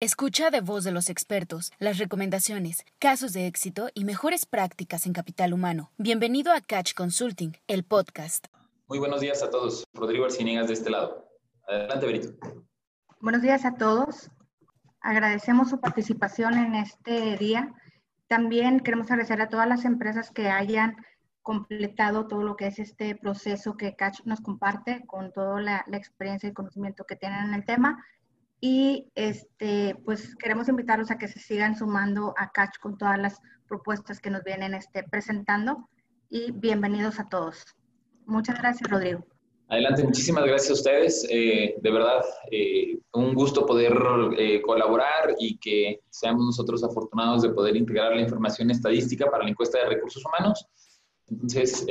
Escucha de voz de los expertos las recomendaciones, casos de éxito y mejores prácticas en capital humano. Bienvenido a Catch Consulting, el podcast. Muy buenos días a todos. Rodrigo Arciniegas de este lado. Adelante, Berito. Buenos días a todos. Agradecemos su participación en este día. También queremos agradecer a todas las empresas que hayan completado todo lo que es este proceso que Catch nos comparte con toda la, la experiencia y conocimiento que tienen en el tema y este, pues queremos invitarlos a que se sigan sumando a Catch con todas las propuestas que nos vienen este, presentando y bienvenidos a todos. Muchas gracias, Rodrigo. Adelante, muchísimas gracias a ustedes. Eh, de verdad, eh, un gusto poder eh, colaborar y que seamos nosotros afortunados de poder integrar la información estadística para la encuesta de recursos humanos. Entonces,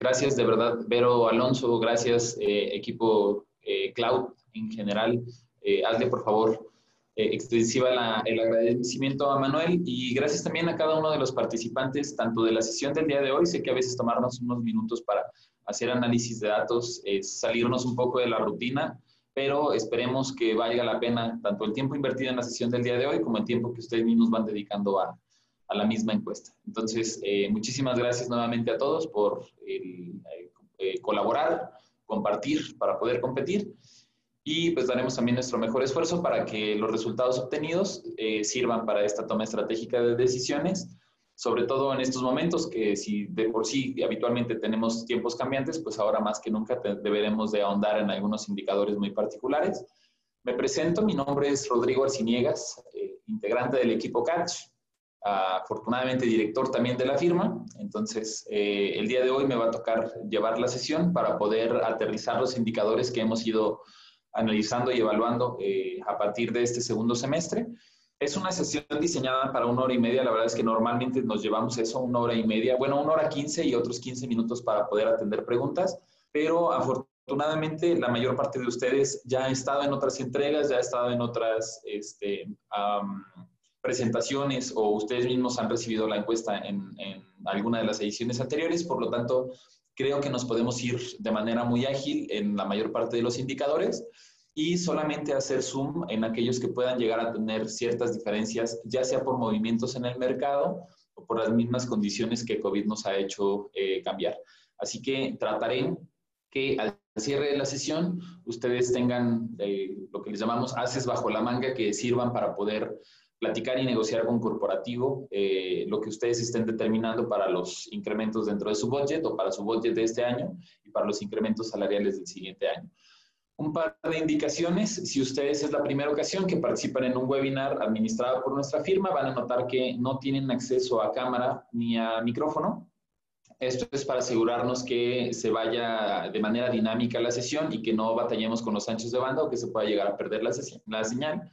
gracias de verdad, Vero Alonso, gracias equipo Cloud en general eh, hazle por favor eh, extensiva el agradecimiento a Manuel y gracias también a cada uno de los participantes, tanto de la sesión del día de hoy, sé que a veces tomarnos unos minutos para hacer análisis de datos, es salirnos un poco de la rutina, pero esperemos que valga la pena tanto el tiempo invertido en la sesión del día de hoy como el tiempo que ustedes mismos van dedicando a, a la misma encuesta. Entonces, eh, muchísimas gracias nuevamente a todos por colaborar, compartir para poder competir y pues daremos también nuestro mejor esfuerzo para que los resultados obtenidos eh, sirvan para esta toma estratégica de decisiones, sobre todo en estos momentos que si de por sí habitualmente tenemos tiempos cambiantes, pues ahora más que nunca deberemos de ahondar en algunos indicadores muy particulares. Me presento, mi nombre es Rodrigo Arciniegas, eh, integrante del equipo Catch, afortunadamente director también de la firma. Entonces, eh, el día de hoy me va a tocar llevar la sesión para poder aterrizar los indicadores que hemos ido analizando y evaluando eh, a partir de este segundo semestre. Es una sesión diseñada para una hora y media. La verdad es que normalmente nos llevamos eso, una hora y media, bueno, una hora quince y otros quince minutos para poder atender preguntas, pero afortunadamente la mayor parte de ustedes ya ha estado en otras entregas, ya ha estado en otras este, presentaciones o ustedes mismos han recibido la encuesta en, en alguna de las ediciones anteriores. Por lo tanto, creo que nos podemos ir de manera muy ágil en la mayor parte de los indicadores y solamente hacer zoom en aquellos que puedan llegar a tener ciertas diferencias, ya sea por movimientos en el mercado o por las mismas condiciones que COVID nos ha hecho eh, cambiar. Así que trataré que al cierre de la sesión ustedes tengan eh, lo que les llamamos haces bajo la manga que sirvan para poder platicar y negociar con corporativo eh, lo que ustedes estén determinando para los incrementos dentro de su budget o para su budget de este año y para los incrementos salariales del siguiente año. Un par de indicaciones, si ustedes es la primera ocasión que participan en un webinar administrado por nuestra firma, van a notar que no tienen acceso a cámara ni a micrófono. Esto es para asegurarnos que se vaya de manera dinámica la sesión y que no batallemos con los anchos de banda o que se pueda llegar a perder la, la señal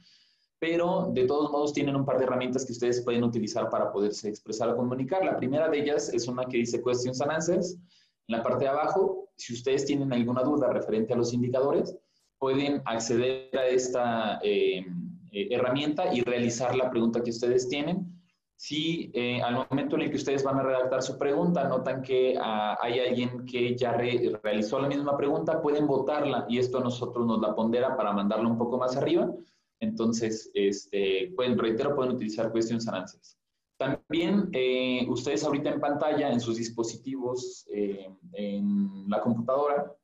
pero de todos modos tienen un par de herramientas que ustedes pueden utilizar para poderse expresar o comunicar. La primera de ellas es una que dice Questions and Answers. En la parte de abajo, si ustedes tienen alguna duda referente a los indicadores, pueden acceder a esta eh, eh, herramienta y realizar la pregunta que ustedes tienen. Si eh, al momento en el que ustedes van a redactar su pregunta notan que ah, hay alguien que ya realizó la misma pregunta, pueden votarla y esto a nosotros nos la pondera para mandarla un poco más arriba entonces, este, pueden, reitero, pueden utilizar Questions and Answers. También eh, ustedes ahorita en pantalla, en sus dispositivos, eh, en la computadora,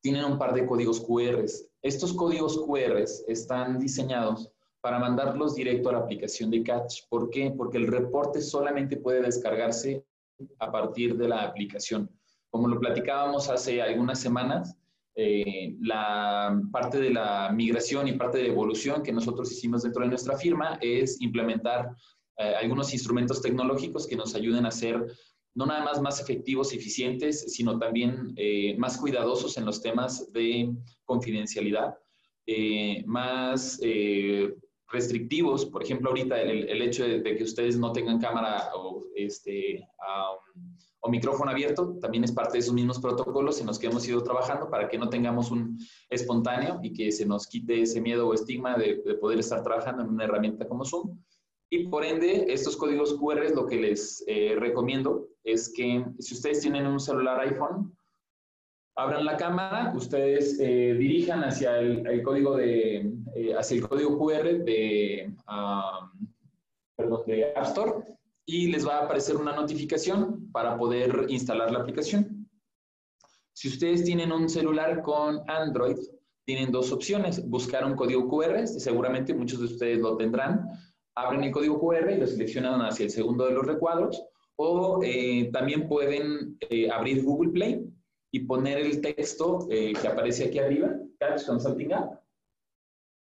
tienen un par de códigos QR. Estos códigos QR están diseñados para mandarlos directo a la aplicación de Catch. ¿Por qué? Porque el reporte solamente puede descargarse a partir de la aplicación. Como lo platicábamos hace algunas semanas, eh, la parte de la migración y parte de evolución que nosotros hicimos dentro de nuestra firma es implementar eh, algunos instrumentos tecnológicos que nos ayuden a ser no nada más más efectivos eficientes, sino también eh, más cuidadosos en los temas de confidencialidad, más restrictivos, por ejemplo, ahorita el, hecho de, que ustedes no tengan cámara o este, o micrófono abierto, también es parte de esos mismos protocolos en los que hemos ido trabajando para que no tengamos un espontáneo y que se nos quite ese miedo o estigma de, poder estar trabajando en una herramienta como Zoom. Y por ende, estos códigos QR lo que les eh, recomiendo es que si ustedes tienen un celular iPhone, Abran la cámara, ustedes eh, dirijan hacia el, código de, eh, hacia el código QR de, perdón, de App Store y les va a aparecer una notificación para poder instalar la aplicación. Si ustedes tienen un celular con Android, tienen dos opciones. Buscar un código QR, seguramente muchos de ustedes lo tendrán. Abren el código QR y lo seleccionan hacia el segundo de los recuadros. O eh, también pueden abrir Google Play y poner el texto eh, que aparece aquí arriba, Catch Consulting App.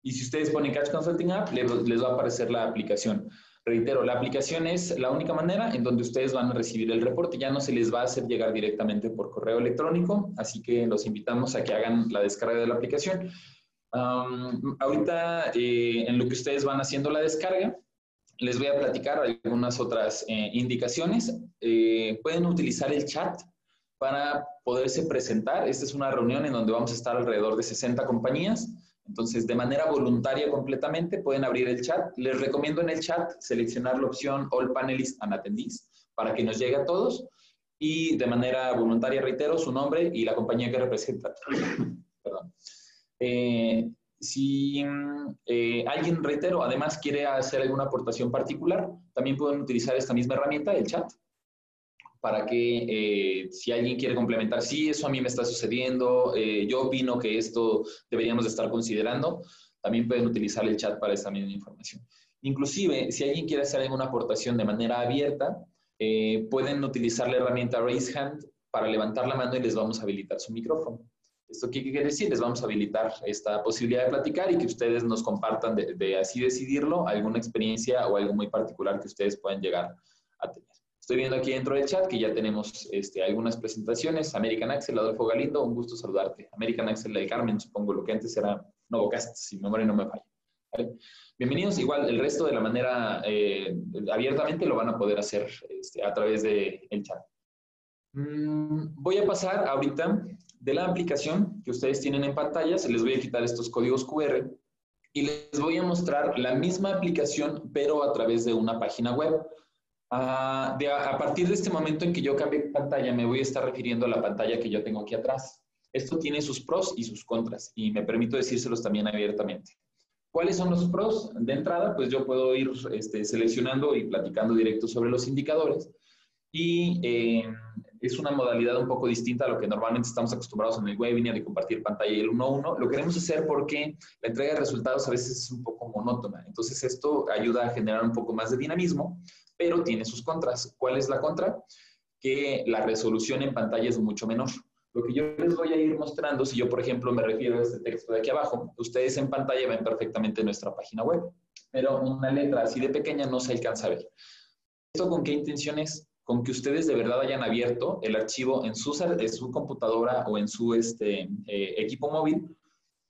Y si ustedes ponen Catch Consulting App, les, va a aparecer la aplicación. Reitero, la aplicación es la única manera en donde ustedes van a recibir el reporte. Ya no se les va a hacer llegar directamente por correo electrónico, así que los invitamos a que hagan la descarga de la aplicación. ahorita, eh, en lo que ustedes van haciendo la descarga, les voy a platicar algunas otras eh, indicaciones. pueden utilizar el chat para poderse presentar. Esta es una reunión en donde vamos a estar alrededor de 60 compañías. Entonces, de manera voluntaria completamente, pueden abrir el chat. Les recomiendo en el chat seleccionar la opción All Panelists and Attendees para que nos llegue a todos. Y de manera voluntaria, reitero, su nombre y la compañía que representa. Perdón. Eh, si eh, alguien, reitero, además quiere hacer alguna aportación particular, también pueden utilizar esta misma herramienta, el chat, para que eh, si alguien quiere complementar, sí, eso a mí me está sucediendo, eh, yo opino que esto deberíamos de estar considerando, también pueden utilizar el chat para esta misma información. Inclusive, si alguien quiere hacer alguna aportación de manera abierta, eh, pueden utilizar la herramienta Raise Hand para levantar la mano y les vamos a habilitar su micrófono. ¿Esto qué quiere decir? Les vamos a habilitar esta posibilidad de platicar y que ustedes nos compartan de, de así decidirlo alguna experiencia o algo muy particular que ustedes puedan llegar a tener. Estoy viendo aquí dentro del chat que ya tenemos este, algunas presentaciones. American Axel, Adolfo Galindo, un gusto saludarte. American Axel del Carmen, supongo lo que antes era Novocast, si mi memoria no me falla. Bienvenidos. Igual el resto de la manera eh, abiertamente lo van a poder hacer este, a través del chat. Mm, voy a pasar ahorita de la aplicación que ustedes tienen en pantalla. Se les voy a quitar estos códigos QR y les voy a mostrar la misma aplicación, pero a través de una página web. Ah, a, partir de este momento en que yo cambie pantalla, me voy a estar refiriendo a la pantalla que yo tengo aquí atrás. Esto tiene sus pros y sus contras y me permito decírselos también abiertamente. ¿Cuáles son los pros? De entrada, pues yo puedo ir este, seleccionando y platicando directo sobre los indicadores y eh, es una modalidad un poco distinta a lo que normalmente estamos acostumbrados en el webinar de compartir pantalla y el 1 1. Lo queremos hacer porque la entrega de resultados a veces es un poco monótona. Entonces esto ayuda a generar un poco más de dinamismo pero tiene sus contras. ¿Cuál es la contra? Que la resolución en pantalla es mucho menor. Lo que yo les voy a ir mostrando, si yo, por ejemplo, me refiero a este texto de aquí abajo, ustedes en pantalla ven perfectamente nuestra página web, pero una letra así de pequeña no se alcanza a ver. ¿Esto con qué intención es? Con que ustedes de verdad hayan abierto el archivo en su, su computadora o en su este, eh, equipo móvil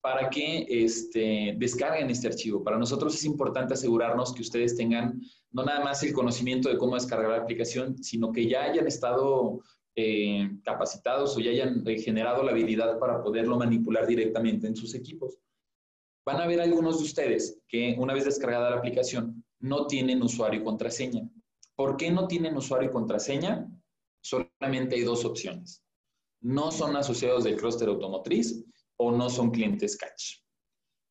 para que este, descarguen este archivo. Para nosotros es importante asegurarnos que ustedes tengan no nada más el conocimiento de cómo descargar la aplicación, sino que ya hayan estado eh, capacitados o ya hayan generado la habilidad para poderlo manipular directamente en sus equipos. Van a ver algunos de ustedes que una vez descargada la aplicación no tienen usuario y contraseña. ¿Por qué no tienen usuario y contraseña? Solamente hay dos opciones. No son asociados del clúster automotriz o no son clientes catch.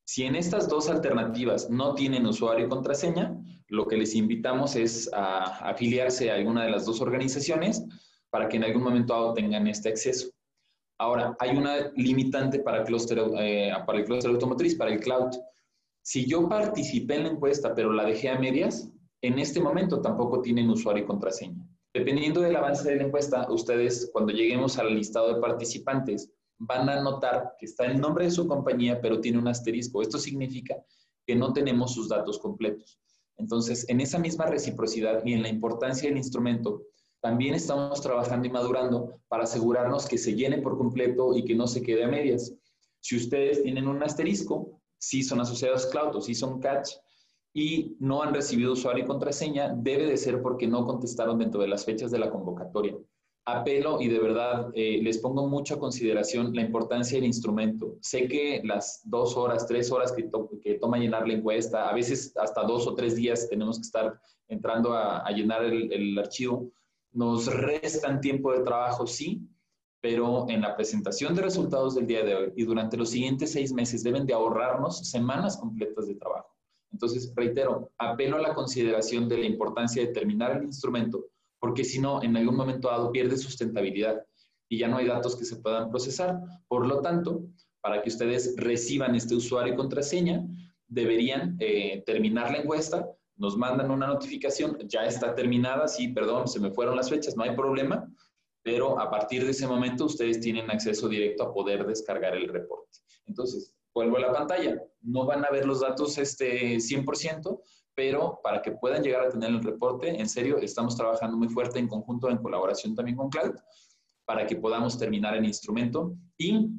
Si en estas dos alternativas no tienen usuario y contraseña, lo que les invitamos es a afiliarse a alguna de las dos organizaciones para que en algún momento tengan este acceso. Ahora, hay una limitante para, eh, para el clúster automotriz, para el cloud. Si yo participé en la encuesta, pero la dejé a medias, en este momento tampoco tienen usuario y contraseña. Dependiendo del avance de la encuesta, ustedes, cuando lleguemos al listado de participantes, van a notar que está el nombre de su compañía, pero tiene un asterisco. Esto significa que no tenemos sus datos completos. Entonces, en esa misma reciprocidad y en la importancia del instrumento, también estamos trabajando y madurando para asegurarnos que se llene por completo y que no se quede a medias. Si ustedes tienen un asterisco, si son asociados cloud o si son catch y no han recibido usuario y contraseña, debe de ser porque no contestaron dentro de las fechas de la convocatoria apelo y de verdad eh, les pongo mucho a consideración la importancia del instrumento. Sé que las dos horas, tres horas que, que toma llenar la encuesta, a veces hasta dos o tres días tenemos que estar entrando a, llenar el, el, archivo, nos restan tiempo de trabajo, sí, pero en la presentación de resultados del día de hoy y durante los siguientes seis meses deben de ahorrarnos semanas completas de trabajo. Entonces, reitero, apelo a la consideración de la importancia de terminar el instrumento, porque si no, en algún momento dado pierde sustentabilidad y ya no hay datos que se puedan procesar. Por lo tanto, para que ustedes reciban este usuario y contraseña, deberían eh, terminar la encuesta, nos mandan una notificación, ya está terminada, sí, perdón, se me fueron las fechas, no hay problema, pero a partir de ese momento ustedes tienen acceso directo a poder descargar el reporte. Entonces, vuelvo a la pantalla, no van a ver los datos este 100%, pero para que puedan llegar a tener el reporte, en serio, estamos trabajando muy fuerte en conjunto, en colaboración también con Cloud, para que podamos terminar el instrumento y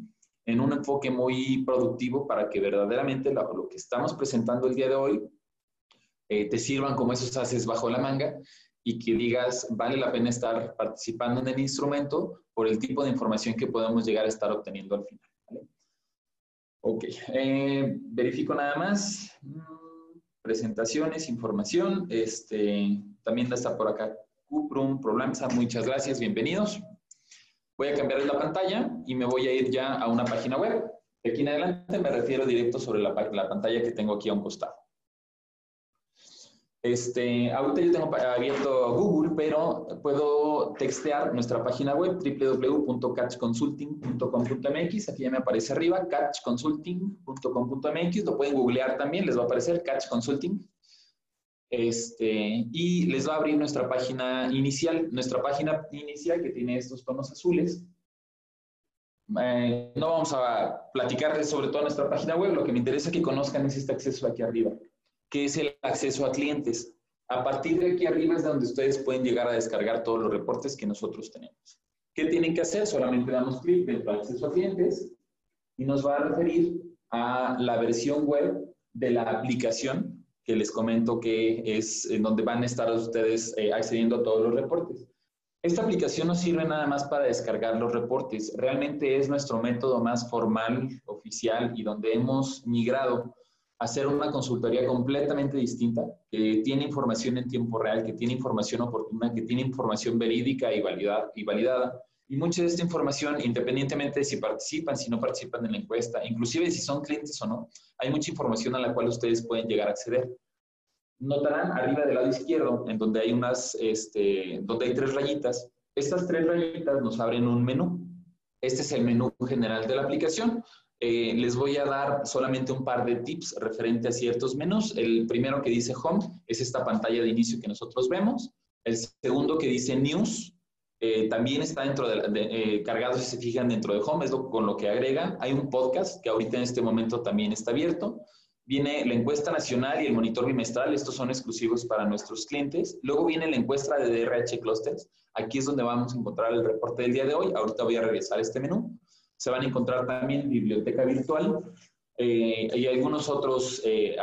en un enfoque muy productivo para que verdaderamente lo, que estamos presentando el día de hoy eh, te sirvan como esos haces bajo la manga y que digas, vale la pena estar participando en el instrumento por el tipo de información que podemos llegar a estar obteniendo al final. Ok, eh, verifico nada más. Presentaciones, información. Este, también está por acá Cuprum, Problemas. Muchas gracias, bienvenidos. Voy a cambiar la pantalla y me voy a ir ya a una página web. De aquí en adelante me refiero directo sobre la, la pantalla que tengo aquí a un costado. Este, ahorita yo tengo abierto Google, pero puedo textear nuestra página web www.catchconsulting.com.mx. Aquí ya me aparece arriba, catchconsulting.com.mx. Lo pueden googlear también, les va a aparecer Catch Consulting. Este, y les va a abrir nuestra página inicial. Nuestra página inicial que tiene estos tonos azules. Eh, no vamos a platicarles sobre toda nuestra página web. Lo que me interesa que conozcan es este acceso aquí arriba que es el acceso a clientes. A partir de aquí arriba es donde ustedes pueden llegar a descargar todos los reportes que nosotros tenemos. ¿Qué tienen que hacer? Solamente damos clic dentro de acceso a clientes y nos va a referir a la versión web de la aplicación que les comento que es en donde van a estar ustedes eh, accediendo a todos los reportes. Esta aplicación no sirve nada más para descargar los reportes, realmente es nuestro método más formal, oficial y donde hemos migrado hacer una consultoría completamente distinta, que tiene información en tiempo real, que tiene información oportuna, que tiene información verídica y, validada, y validada. Y mucha de esta información, independientemente de si participan, si no participan en la encuesta, inclusive si son clientes o no, hay mucha información a la cual ustedes pueden llegar a acceder. Notarán arriba del lado izquierdo, en donde hay unas, este, donde hay tres rayitas. Estas tres rayitas nos abren un menú. Este es el menú general de la aplicación. Eh, les voy a dar solamente un par de tips referente a ciertos menús. El primero que dice Home es esta pantalla de inicio que nosotros vemos. El segundo que dice News eh, también está dentro de, eh, cargado, si se fijan, dentro de Home, es con lo que agrega. Hay un podcast que ahorita en este momento también está abierto. Viene la encuesta nacional y el monitor bimestral, estos son exclusivos para nuestros clientes. Luego viene la encuesta de DRH Clusters. Aquí es donde vamos a encontrar el reporte del día de hoy. Ahorita voy a regresar a este menú se van a encontrar también biblioteca virtual eh, y algunos otros eh,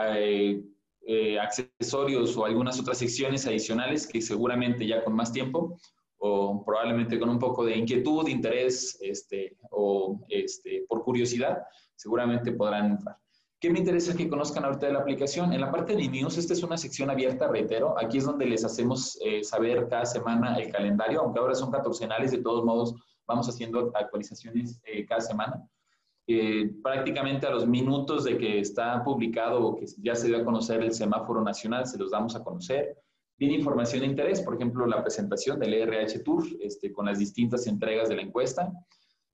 eh, accesorios o algunas otras secciones adicionales que seguramente ya con más tiempo o probablemente con un poco de inquietud, interés este, o este, por curiosidad, seguramente podrán entrar. ¿Qué me interesa que conozcan ahorita de la aplicación? En la parte de news, esta es una sección abierta, reitero. Aquí es donde les hacemos saber cada semana el calendario, aunque ahora son catorcenales, de todos modos vamos haciendo actualizaciones eh, cada semana. Eh, prácticamente a los minutos de que está publicado o que ya se dio a conocer el semáforo nacional, se los damos a conocer. Viene información de interés, por ejemplo, la presentación del ERH Tour este, con las distintas entregas de la encuesta.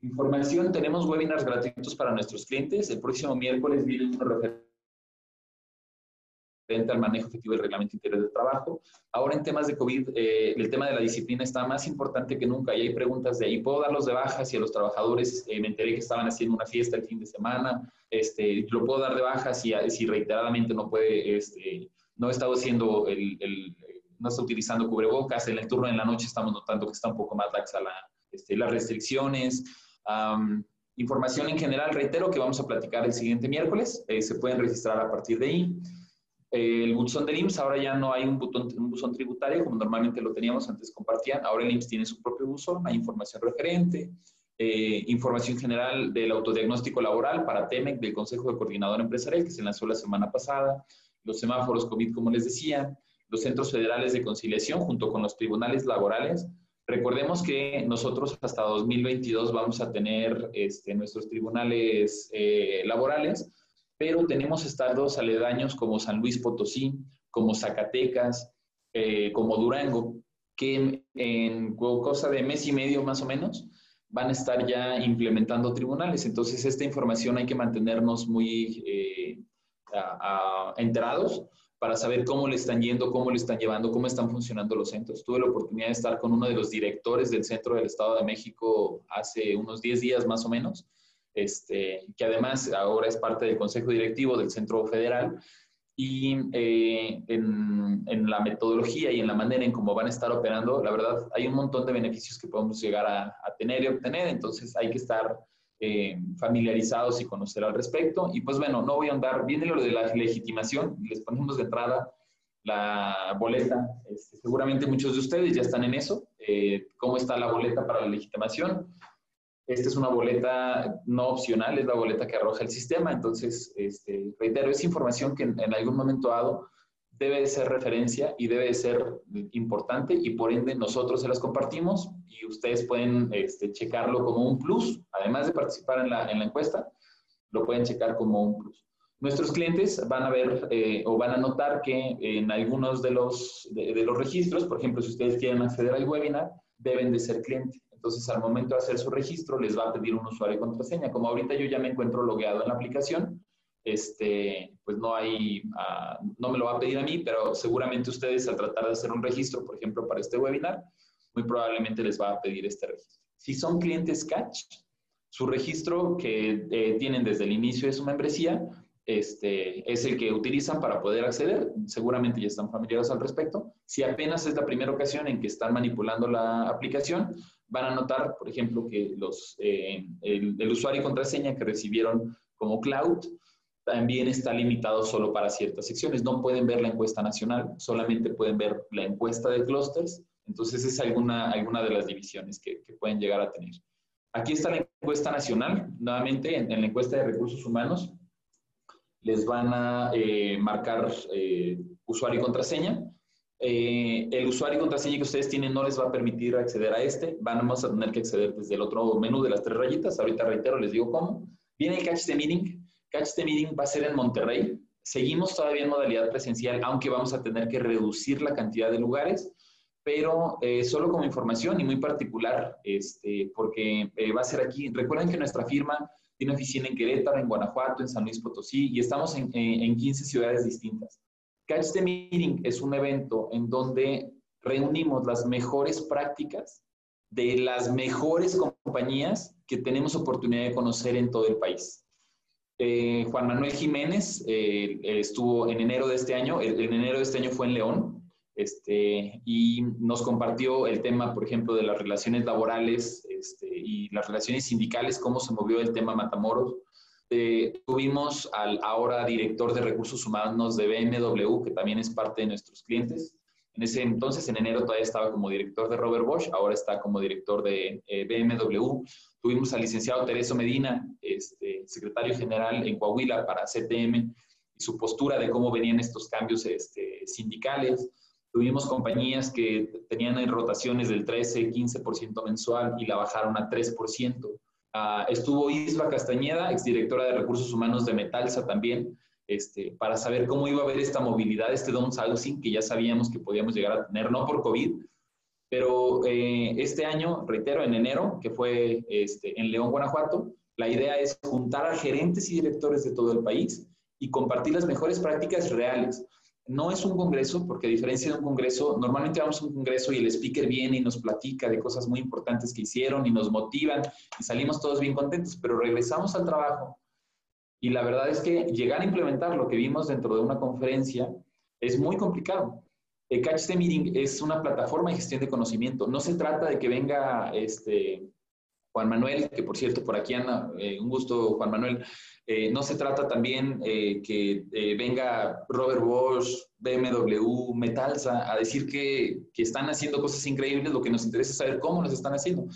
Información, tenemos webinars gratuitos para nuestros clientes. El próximo miércoles viene un referente al manejo efectivo del reglamento interior de trabajo. Ahora en temas de COVID, eh, el tema de la disciplina está más importante que nunca y hay preguntas de ahí, ¿puedo darlos de baja si a los trabajadores eh, me enteré que estaban haciendo una fiesta el fin de semana? Este, ¿Lo puedo dar de baja si, si reiteradamente no puede, este, no he estado haciendo el, el, no está utilizando cubrebocas, en el turno de la noche estamos notando que está un poco más laxa la, este, las restricciones. información en general, reitero que vamos a platicar el siguiente miércoles, eh, se pueden registrar a partir de ahí el buzón del IMSS, ahora ya no hay un, un buzón tributario como normalmente lo teníamos, antes compartían, ahora el IMSS tiene su propio buzón, hay información referente, eh, información general del autodiagnóstico laboral para TEMEC, del Consejo de Coordinador Empresarial, que se lanzó la semana pasada, los semáforos COVID, como les decía, los centros federales de conciliación junto con los tribunales laborales, Recordemos que nosotros hasta 2022 vamos a tener este, nuestros tribunales eh, laborales, pero tenemos estados aledaños como San Luis Potosí, como Zacatecas, eh, como Durango, que en, cosa de mes y medio más o menos van a estar ya implementando tribunales. Entonces, esta información hay que mantenernos muy eh, enterados para saber cómo le están yendo, cómo le están llevando, cómo están funcionando los centros. Tuve la oportunidad de estar con uno de los directores del Centro del Estado de México hace unos 10 días más o menos, este, que además ahora es parte del Consejo Directivo del Centro Federal. Y eh, en, en, la metodología y en la manera en cómo van a estar operando, la verdad, hay un montón de beneficios que podemos llegar a, a tener y obtener. Entonces hay que estar eh, familiarizados y conocer al respecto. Y pues bueno, no voy a andar, viene lo de la legitimación, les ponemos de entrada la boleta. Este, seguramente muchos de ustedes ya están en eso. Eh, ¿Cómo está la boleta para la legitimación? Esta es una boleta no opcional, es la boleta que arroja el sistema. Entonces, este, reitero, es información que en, en algún momento dado debe de ser referencia y debe de ser importante y por ende nosotros se las compartimos y ustedes pueden este, checarlo como un plus, además de participar en la, en la, encuesta, lo pueden checar como un plus. Nuestros clientes van a ver eh, o van a notar que en algunos de los, de, de, los registros, por ejemplo, si ustedes quieren acceder al webinar, deben de ser cliente. Entonces, al momento de hacer su registro, les va a pedir un usuario y contraseña. Como ahorita yo ya me encuentro logueado en la aplicación, este, pues no hay, uh, no me lo va a pedir a mí, pero seguramente ustedes al tratar de hacer un registro, por ejemplo, para este webinar, muy probablemente les va a pedir este registro. Si son clientes Catch, su registro que eh, tienen desde el inicio de su membresía este, es el que utilizan para poder acceder. Seguramente ya están familiarizados al respecto. Si apenas es la primera ocasión en que están manipulando la aplicación, van a notar, por ejemplo, que los, eh, el, usuario y contraseña que recibieron como cloud también está limitado solo para ciertas secciones. No pueden ver la encuesta nacional, solamente pueden ver la encuesta de clusters. Entonces, es alguna, alguna de las divisiones que, que pueden llegar a tener. Aquí está la encuesta nacional. Nuevamente, en, en la encuesta de recursos humanos, les van a eh, marcar eh, usuario y contraseña. Eh, el usuario y contraseña que ustedes tienen no les va a permitir acceder a este. Vamos a tener que acceder desde el otro menú de las tres rayitas. Ahorita reitero, les digo cómo. Viene el catch de meeting este Meeting va a ser en Monterrey. Seguimos todavía en modalidad presencial, aunque vamos a tener que reducir la cantidad de lugares, pero eh, solo como información y muy particular, este, porque eh, va a ser aquí. Recuerden que nuestra firma tiene oficina en Querétaro, en Guanajuato, en San Luis Potosí y estamos en, en 15 ciudades distintas. Catch the Meeting es un evento en donde reunimos las mejores prácticas de las mejores compañías que tenemos oportunidad de conocer en todo el país. Eh, Juan Manuel Jiménez eh, estuvo en enero de este año, en enero de este año fue en León, este, y nos compartió el tema, por ejemplo, de las relaciones laborales este, y las relaciones sindicales, cómo se movió el tema Matamoros. Eh, tuvimos al ahora director de recursos humanos de BMW, que también es parte de nuestros clientes. En ese entonces, en enero, todavía estaba como director de Robert Bosch, ahora está como director de BMW. Tuvimos al licenciado Tereso Medina, este, secretario general en Coahuila para CTM, y su postura de cómo venían estos cambios este, sindicales. Tuvimos compañías que tenían rotaciones del 13, 15% mensual y la bajaron a 3%. Ah, estuvo Isla Castañeda, exdirectora de Recursos Humanos de Metalsa también, este, para saber cómo iba a haber esta movilidad, este downsizing que ya sabíamos que podíamos llegar a tener, no por COVID, pero eh, este año, reitero, en enero, que fue este, en León, Guanajuato, la idea es juntar a gerentes y directores de todo el país y compartir las mejores prácticas reales. No es un congreso, porque a diferencia de un congreso, normalmente vamos a un congreso y el speaker viene y nos platica de cosas muy importantes que hicieron y nos motivan y salimos todos bien contentos, pero regresamos al trabajo y la verdad es que llegar a implementar lo que vimos dentro de una conferencia es muy complicado. El Catch the Meeting es una plataforma de gestión de conocimiento. No se trata de que venga este, Juan Manuel, que por cierto, por aquí anda, eh, un gusto Juan Manuel. Eh, no se trata también eh, que venga Robert Bosch, BMW, Metalsa a decir que, que están haciendo cosas increíbles. Lo que nos interesa es saber cómo las están haciendo.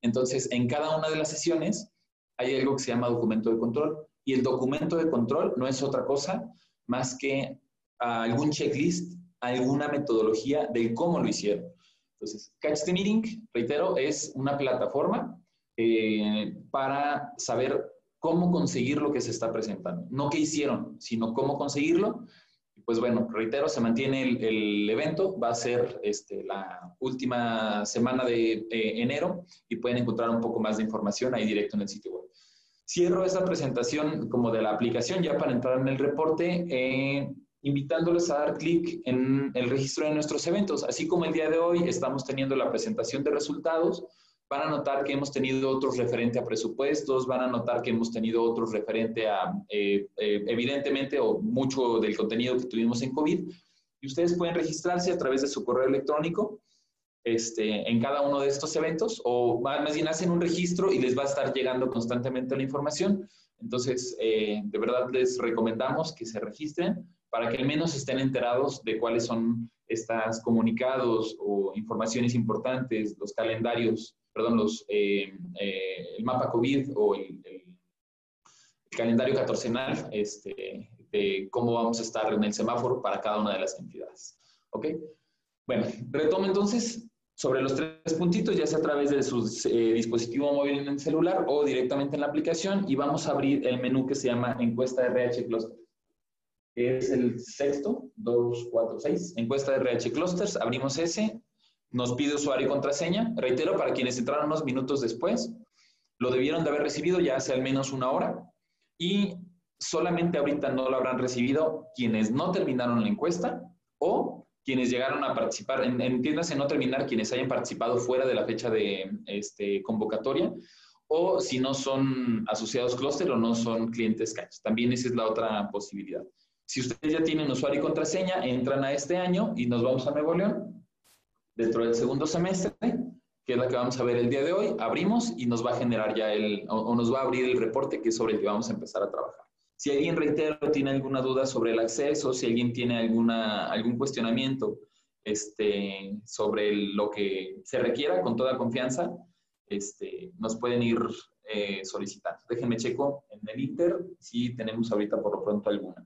Entonces, en cada una de las sesiones hay algo que se llama documento de control. Y el documento de control no es otra cosa más que algún checklist alguna metodología de cómo lo hicieron. Entonces, Catch the Meeting, reitero, es una plataforma eh, para saber cómo conseguir lo que se está presentando. No qué hicieron, sino cómo conseguirlo. Pues bueno, reitero, se mantiene el, evento, va a ser este, la última semana de enero y pueden encontrar un poco más de información ahí directo en el sitio web. Cierro esa presentación como de la aplicación ya para entrar en el reporte. Eh, invitándoles a dar clic en el registro de nuestros eventos. Así como el día de hoy estamos teniendo la presentación de resultados, van a notar que hemos tenido otros referente a presupuestos, van a notar que hemos tenido otros referente a, eh, eh, evidentemente, o mucho del contenido que tuvimos en COVID. Y ustedes pueden registrarse a través de su correo electrónico este, en cada uno de estos eventos, o más bien hacen un registro y les va a estar llegando constantemente la información. Entonces, eh, de verdad les recomendamos que se registren para que al menos estén enterados de cuáles son estos comunicados o informaciones importantes, los calendarios, perdón, los, eh, eh, el mapa COVID o el, calendario catorcenal este, de cómo vamos a estar en el semáforo para cada una de las entidades. ¿Ok? Bueno, retomo entonces sobre los tres puntitos, ya sea a través de su eh, dispositivo móvil en el celular o directamente en la aplicación y vamos a abrir el menú que se llama encuesta RH Cluster es el sexto, 2, 4, 6, encuesta RH Clusters, abrimos ese, nos pide usuario y contraseña, reitero, para quienes entraron unos minutos después, lo debieron de haber recibido ya hace al menos una hora y solamente ahorita no lo habrán recibido quienes no terminaron la encuesta o quienes llegaron a participar, entiéndase no terminar quienes hayan participado fuera de la fecha de este, convocatoria o si no son asociados Cluster o no son clientes Catch. También esa es la otra posibilidad. Si ustedes ya tienen usuario y contraseña, entran a este año y nos vamos a Nuevo León dentro del segundo semestre, que es la que vamos a ver el día de hoy. Abrimos y nos va a generar ya el, o, nos va a abrir el reporte que es sobre el que vamos a empezar a trabajar. Si alguien, reitero, tiene alguna duda sobre el acceso, si alguien tiene alguna, algún cuestionamiento este, sobre lo que se requiera, con toda confianza, este, nos pueden ir eh, solicitando. Déjenme checo en el Inter si tenemos ahorita por lo pronto alguna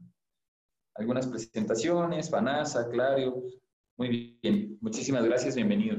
algunas presentaciones, Vanasa, Clario. Muy bien, muchísimas gracias, bienvenidos.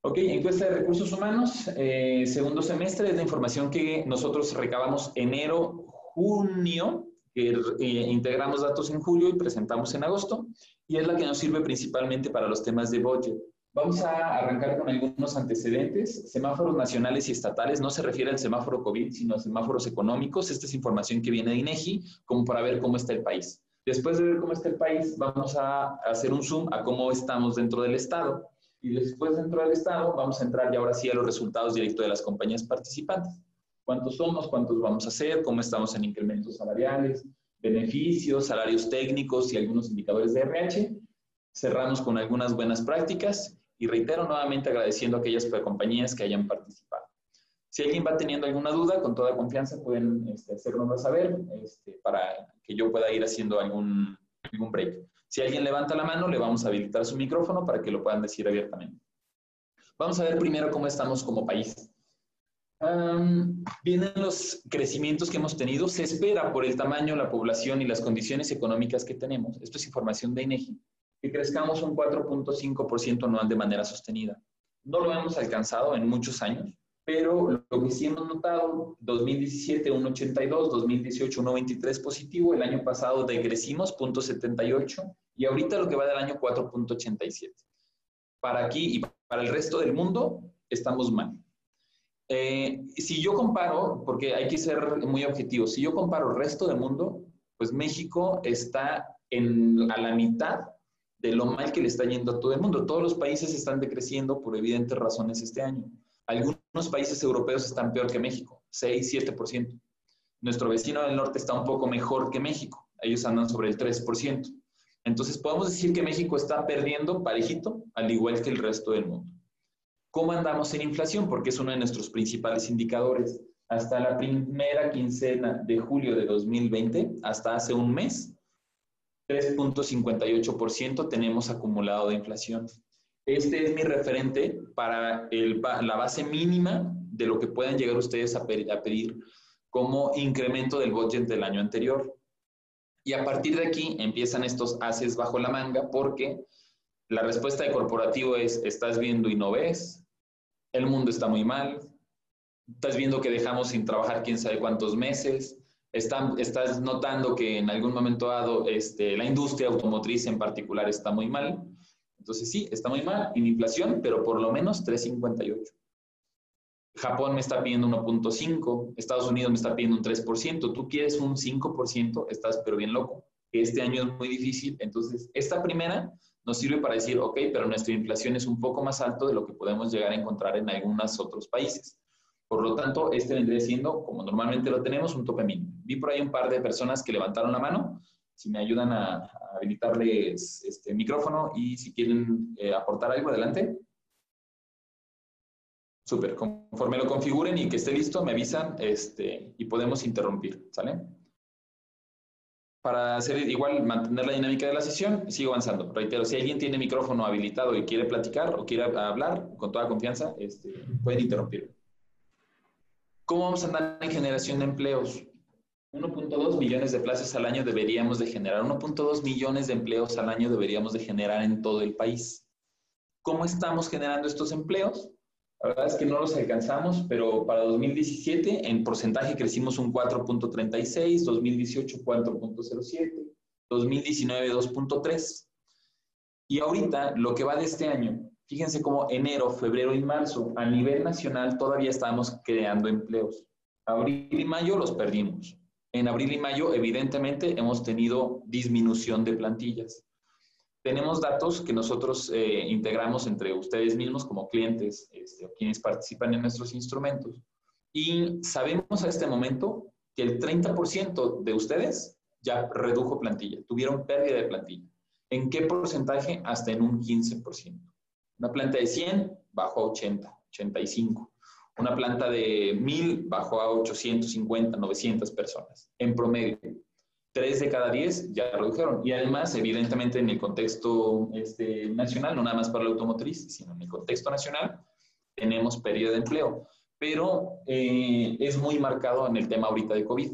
Ok, encuesta de recursos humanos, eh, segundo semestre, es la información que nosotros recabamos enero, junio, que eh, integramos datos en julio y presentamos en agosto, y es la que nos sirve principalmente para los temas de budget. Vamos a arrancar con algunos antecedentes. Semáforos nacionales y estatales no se refiere al semáforo COVID, sino a semáforos económicos. Esta es información que viene de INEGI, como para ver cómo está el país. Después de ver cómo está el país, vamos a hacer un zoom a cómo estamos dentro del Estado. Y después dentro del Estado vamos a entrar ya ahora sí a los resultados directos de las compañías participantes. ¿Cuántos somos? ¿Cuántos vamos a hacer? ¿Cómo estamos en incrementos salariales? Beneficios, salarios técnicos y algunos indicadores de RH. Cerramos con algunas buenas prácticas y reitero nuevamente agradeciendo a aquellas compañías que hayan participado. Si alguien va teniendo alguna duda, con toda confianza pueden este, saber este, para que yo pueda ir haciendo algún, algún break. Si alguien levanta la mano, le vamos a habilitar su micrófono para que lo puedan decir abiertamente. Vamos a ver primero cómo estamos como país. vienen los crecimientos que hemos tenido. Se espera por el tamaño, la población y las condiciones económicas que tenemos. Esto es información de INEGI. Que crezcamos un 4.5% anual de manera sostenida. No lo hemos alcanzado en muchos años pero lo que sí hemos notado, 2017 1.82, 2018 1.23 positivo, el año pasado decrecimos 0.78 y ahorita lo que va del año 4.87. Para aquí y para el resto del mundo estamos mal. Eh, si yo comparo, porque hay que ser muy objetivo, si yo comparo el resto del mundo, pues México está en, a la mitad de lo mal que le está yendo a todo el mundo. Todos los países están decreciendo por evidentes razones este año. Algunos países europeos están peor que México, 6, 7%. Nuestro vecino del norte está un poco mejor que México, ellos andan sobre el 3%. Entonces podemos decir que México está perdiendo parejito, al igual que el resto del mundo. ¿Cómo andamos en inflación? Porque es uno de nuestros principales indicadores. Hasta la primera quincena de julio de 2020, hasta hace un mes, 3.58% tenemos acumulado de inflación. Este es mi referente para la base mínima de lo que puedan llegar ustedes a, pedir como incremento del budget del año anterior. Y a partir de aquí empiezan estos haces bajo la manga porque La respuesta de corporativo es, estás viendo y no ves, el mundo está muy mal, estás viendo que dejamos sin trabajar quién sabe cuántos meses, estás notando que en algún momento dado este, la industria automotriz en particular está muy mal. Entonces sí, está muy mal inflación, pero por lo menos 358. Japón me está pidiendo 1.5, Estados Unidos me está pidiendo un 3%, tú quieres un 5%, estás pero bien loco. Este año es muy difícil, entonces esta primera nos sirve para decir, ok, pero nuestra inflación es un poco más alto de lo que podemos llegar a encontrar en algunos otros países. Por lo tanto, este vendría siendo, como normalmente lo tenemos, un tope mínimo. Vi por ahí un par de personas que levantaron la mano. Si me ayudan a, habilitarles este micrófono y si quieren eh, aportar algo, adelante. Súper, conforme lo configuren y que esté listo, me avisan este, y podemos interrumpir, ¿sale? Para hacer igual, mantener la dinámica de la sesión, sigo avanzando. Reitero, si alguien tiene micrófono habilitado y quiere platicar o quiere hablar con toda confianza, este, pueden interrumpir. ¿Cómo vamos a andar en generación de empleos? 1.2 millones de plazas al año deberíamos de generar. 1.2 millones de empleos al año deberíamos de generar en todo el país. ¿Cómo estamos generando estos empleos? La verdad es que no los alcanzamos, pero para 2017 en porcentaje crecimos un 4.36, 2018 4.07, 2019 2.3. Y ahorita lo que va de este año, fíjense cómo enero, febrero y marzo a nivel nacional todavía estamos creando empleos. Abril y mayo los perdimos. En abril y mayo evidentemente hemos tenido disminución de plantillas tenemos datos que nosotros eh, integramos entre ustedes mismos como clientes este, quienes participan en nuestros instrumentos. Y sabemos a este momento que el 30% de ustedes ya redujo plantilla, tuvieron pérdida de plantilla. ¿En qué porcentaje? Hasta en un 15%. Una planta de 100 bajó a 80, 85. Una planta de 1000 bajó a 850, 900 personas en promedio tres de cada diez ya redujeron. Y además, evidentemente, en el contexto este, nacional, no nada más para la automotriz, sino en el contexto nacional, tenemos periodo de empleo. Pero eh, es muy marcado en el tema ahorita de COVID.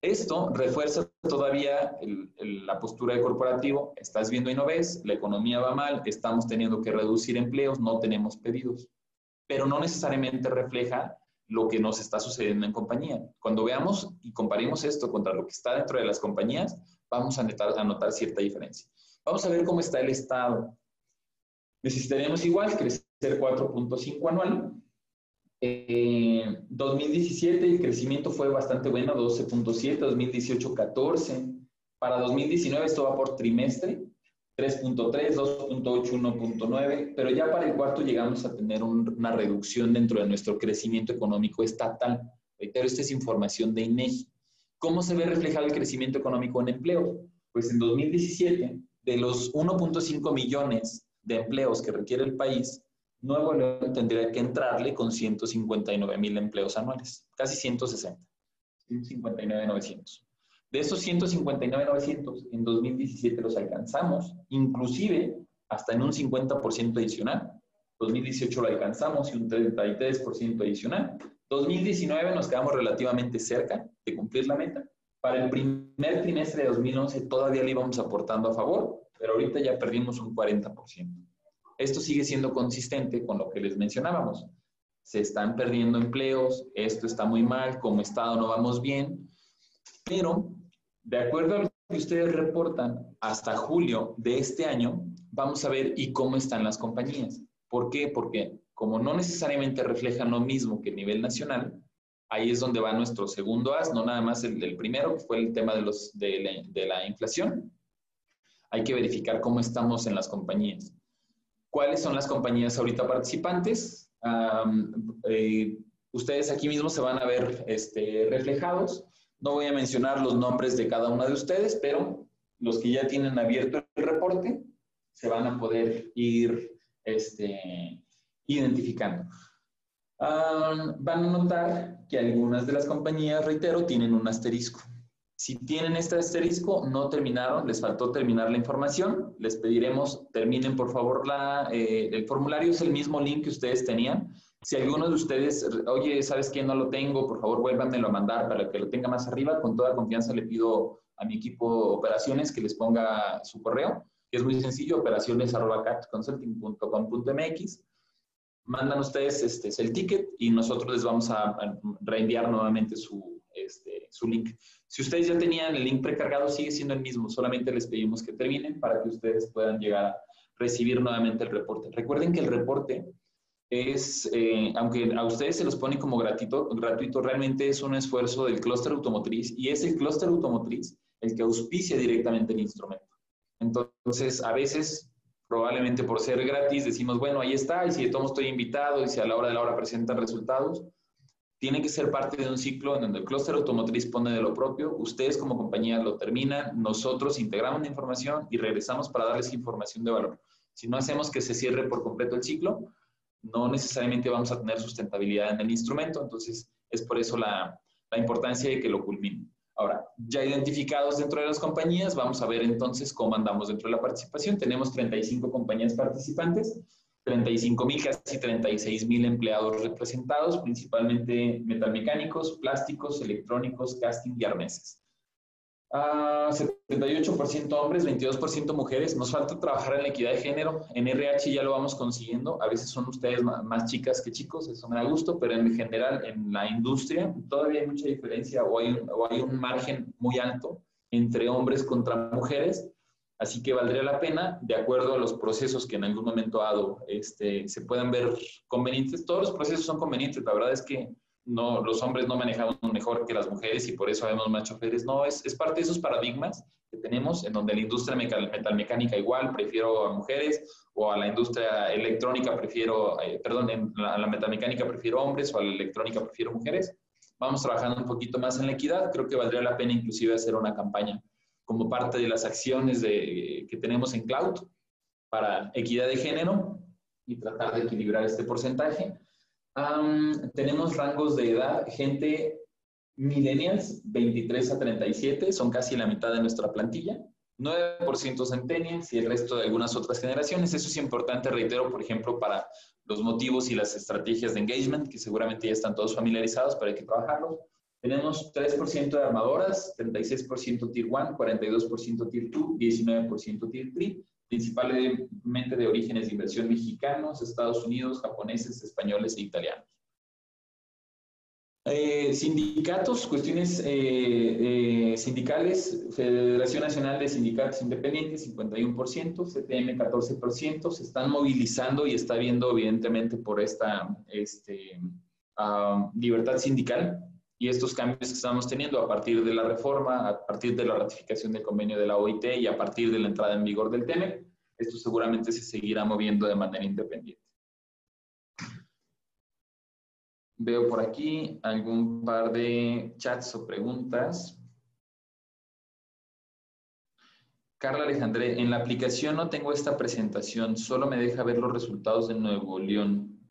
Esto refuerza todavía la postura de corporativo. Estás viendo y no ves, la economía va mal, estamos teniendo que reducir empleos, no tenemos pedidos. Pero no necesariamente refleja lo que nos está sucediendo en compañía. Cuando veamos y comparemos esto contra lo que está dentro de las compañías, vamos a notar, a notar cierta diferencia. Vamos a ver cómo está el estado. Necesitaremos igual crecer 4.5 anual. En 2017 el crecimiento fue bastante bueno, 12.7, 2018 14. Para 2019 esto va por trimestre, 3.3, 2.8, 1.9, pero ya para el cuarto llegamos a tener una reducción dentro de nuestro crecimiento económico estatal. Reitero, esta es información de INEGI. ¿Cómo se ve reflejado el crecimiento económico en empleo? Pues en 2017, de los 1.5 millones de empleos que requiere el país, Nuevo León tendría que entrarle con 159 mil empleos anuales, casi 160, 159,900. De esos 159.900, en 2017 los alcanzamos, inclusive hasta en un 50% adicional. 2018 lo alcanzamos y un 33% adicional. 2019 nos quedamos relativamente cerca de cumplir la meta. Para el primer trimestre de 2011 todavía le íbamos aportando a favor, pero ahorita ya perdimos un 40%. Esto sigue siendo consistente con lo que les mencionábamos. Se están perdiendo empleos, esto está muy mal, como Estado no vamos bien, pero de acuerdo a lo que ustedes reportan hasta julio de este año, vamos a ver y cómo están las compañías. ¿Por qué? Porque como no necesariamente reflejan lo mismo que a nivel nacional, ahí es donde va nuestro segundo as, no nada más el del primero, que fue el tema de, los, de, la, inflación. Hay que verificar cómo estamos en las compañías. ¿Cuáles son las compañías ahorita participantes? Eh, ustedes aquí mismo se van a ver este, reflejados. No voy a mencionar los nombres de cada una de ustedes, pero los que ya tienen abierto el reporte se van a poder ir este, identificando. van a notar que algunas de las compañías, reitero, tienen un asterisco. Si tienen este asterisco, no terminaron, les faltó terminar la información, les pediremos, terminen por favor la, eh, el formulario, es el mismo link que ustedes tenían, si alguno de ustedes, oye, ¿sabes qué? No lo tengo, por favor, vuélvanmelo a mandar para que lo tenga más arriba. Con toda confianza le pido a mi equipo operaciones que les ponga su correo que es muy sencillo, operaciones.consulting.com.mx. Mandan ustedes este, es el ticket y nosotros les vamos a, reenviar nuevamente su, este, su link. Si ustedes ya tenían el link precargado, sigue siendo el mismo, solamente les pedimos que terminen para que ustedes puedan llegar a recibir nuevamente el reporte. Recuerden que el reporte es, eh, aunque a ustedes se los pone como gratuito, gratuito, realmente es un esfuerzo del clúster automotriz y es el clúster automotriz el que auspicia directamente el instrumento. Entonces, a veces, probablemente por ser gratis, decimos, bueno, ahí está, y si de todos estoy invitado, y si a la hora de la hora presentan resultados, tiene que ser parte de un ciclo en donde el clúster automotriz pone de lo propio, ustedes como compañía lo terminan, nosotros integramos la información y regresamos para darles información de valor. Si no hacemos que se cierre por completo el ciclo, no necesariamente vamos a tener sustentabilidad en el instrumento, entonces es por eso la, la importancia de que lo culminen. Ahora, ya identificados dentro de las compañías, vamos a ver entonces cómo andamos dentro de la participación. Tenemos 35 compañías participantes, 35 mil, casi 36 mil empleados representados, principalmente metalmecánicos, plásticos, electrónicos, casting y arneses. 78% hombres, 22% mujeres. Nos falta trabajar en la equidad de género. En RH ya lo vamos consiguiendo. A veces son ustedes más, chicas que chicos, eso me da gusto, pero en general en la industria todavía hay mucha diferencia o hay, o hay un margen muy alto entre hombres contra mujeres. Así que valdría la pena, de acuerdo a los procesos que en algún momento dado este, se puedan ver convenientes. Todos los procesos son convenientes. La verdad es que no, los hombres no manejamos mejor que las mujeres y por eso vemos más choferes. No, es, es parte de esos paradigmas que tenemos en donde la industria metalmecánica igual prefiero a mujeres o a la industria electrónica prefiero, eh, perdón, en la, la metalmecánica prefiero hombres o a la electrónica prefiero mujeres. Vamos trabajando un poquito más en la equidad. Creo que valdría la pena inclusive hacer una campaña como parte de las acciones de, que tenemos en Cloud para equidad de género y tratar de equilibrar este porcentaje tenemos rangos de edad, gente millennials, 23 a 37, son casi la mitad de nuestra plantilla. 9% centennials y el resto de algunas otras generaciones. Eso es importante, reitero, por ejemplo, para los motivos y las estrategias de engagement, que seguramente ya están todos familiarizados, pero hay que trabajarlos. Tenemos 3% de armadoras, 36% Tier 1, 42% Tier 2, 19% Tier 3 principalmente de orígenes de inversión mexicanos, Estados Unidos, japoneses, españoles e italianos. Eh, sindicatos, cuestiones eh, eh, sindicales, Federación Nacional de Sindicatos Independientes, 51%, CTM 14%, se están movilizando y está viendo evidentemente por esta este, ah, libertad sindical y estos cambios que estamos teniendo a partir de la reforma, a partir de la ratificación del convenio de la OIT y a partir de la entrada en vigor del TEME, esto seguramente se seguirá moviendo de manera independiente. Veo por aquí algún par de chats o preguntas. Carla Alejandré, en la aplicación no tengo esta presentación, solo me deja ver los resultados de Nuevo León.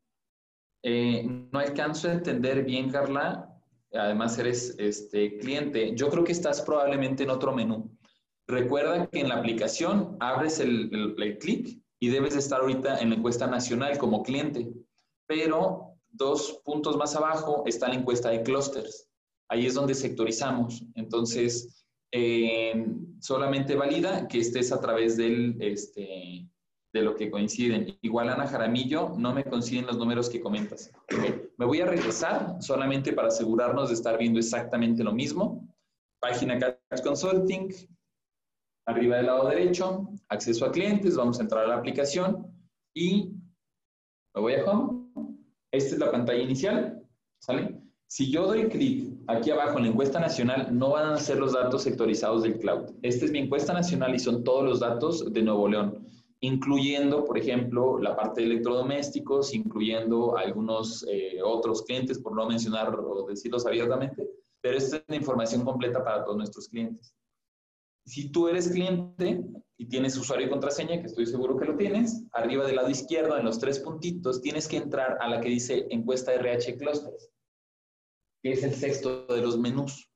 Eh, no alcanzo a entender bien, Carla, además eres este, cliente, yo creo que estás probablemente en otro menú. Recuerda que en la aplicación abres el, el, clic y debes estar ahorita en la encuesta nacional como cliente, pero dos puntos más abajo está la encuesta de clusters. Ahí es donde sectorizamos. Entonces, eh, solamente valida que estés a través del, este, de lo que coinciden. Igual Ana Jaramillo, no me coinciden los números que comentas. Me voy a regresar solamente para asegurarnos de estar viendo exactamente lo mismo. Página Catch Consulting, arriba del lado derecho, acceso a clientes, vamos a entrar a la aplicación y me voy a Home. Esta es la pantalla inicial, ¿sale? Si yo doy clic aquí abajo en la encuesta nacional, no van a ser los datos sectorizados del cloud. Esta es mi encuesta nacional y son todos los datos de Nuevo León incluyendo, por ejemplo, la parte de electrodomésticos, incluyendo algunos eh, otros clientes, por no mencionar o decirlos abiertamente, pero esta es la información completa para todos nuestros clientes. Si tú eres cliente y tienes usuario y contraseña, que estoy seguro que lo tienes, arriba del lado izquierdo, en los tres puntitos, tienes que entrar a la que dice encuesta RH Clusters, que es el sexto de los menús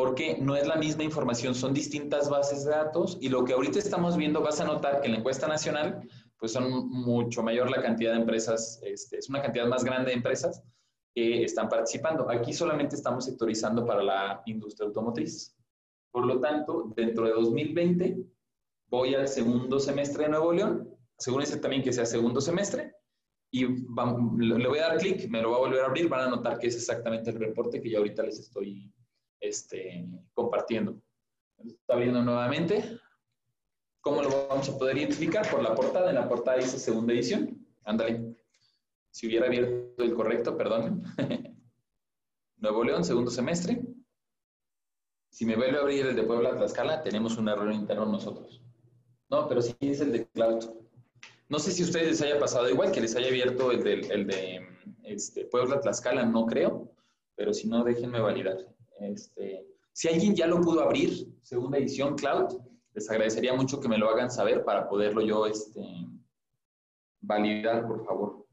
porque no es la misma información, son distintas bases de datos y lo que ahorita estamos viendo, vas a notar que en la encuesta nacional, pues son mucho mayor la cantidad de empresas, este, es una cantidad más grande de empresas que están participando. Aquí solamente estamos sectorizando para la industria automotriz. Por lo tanto, dentro de 2020 voy al segundo semestre de Nuevo León, asegúrense también que sea segundo semestre, y le voy a dar clic, me lo va a volver a abrir, van a notar que es exactamente el reporte que ya ahorita les estoy este, compartiendo. Está abriendo nuevamente. ¿Cómo lo vamos a poder identificar? Por la portada. En la portada dice segunda edición. Ándale. Si hubiera abierto el correcto, perdón. Nuevo León, segundo semestre. Si me vuelve a abrir el de Puebla Tlaxcala, tenemos un error interno nosotros. No, pero sí es el de Cloud. No sé si a ustedes les haya pasado igual, que les haya abierto el de, el de este, Puebla Tlaxcala, no creo, pero si no, déjenme validar. Este, si alguien ya lo pudo abrir, segunda edición Cloud, les agradecería mucho que me lo hagan saber para poderlo yo este, validar, por favor.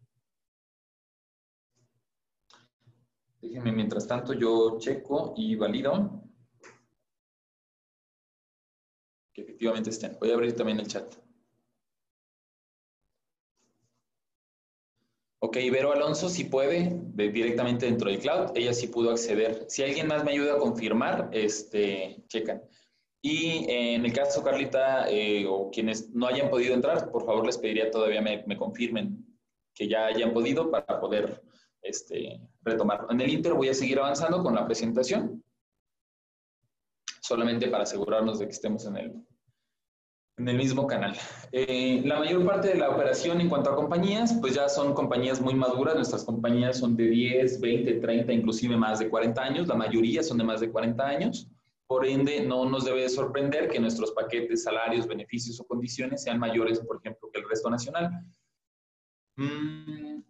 Déjenme, mientras tanto, yo checo y valido que efectivamente estén. Voy a abrir también el chat. Ok, Vero Alonso si puede, directamente dentro del cloud, ella sí pudo acceder. Si alguien más me ayuda a confirmar, este, checan. Y eh, en el caso, Carlita, eh, o quienes no hayan podido entrar, por favor les pediría todavía me, me confirmen que ya hayan podido para poder este, retomar. En el Inter voy a seguir avanzando con la presentación, solamente para asegurarnos de que estemos en el, en el mismo canal. Eh, la mayor parte de la operación en cuanto a compañías, pues ya son compañías muy maduras. Nuestras compañías son de 10, 20, 30, inclusive más de 40 años. La mayoría son de más de 40 años. Por ende, no nos debe sorprender que nuestros paquetes, salarios, beneficios o condiciones sean mayores, por ejemplo, que el resto nacional. Mm,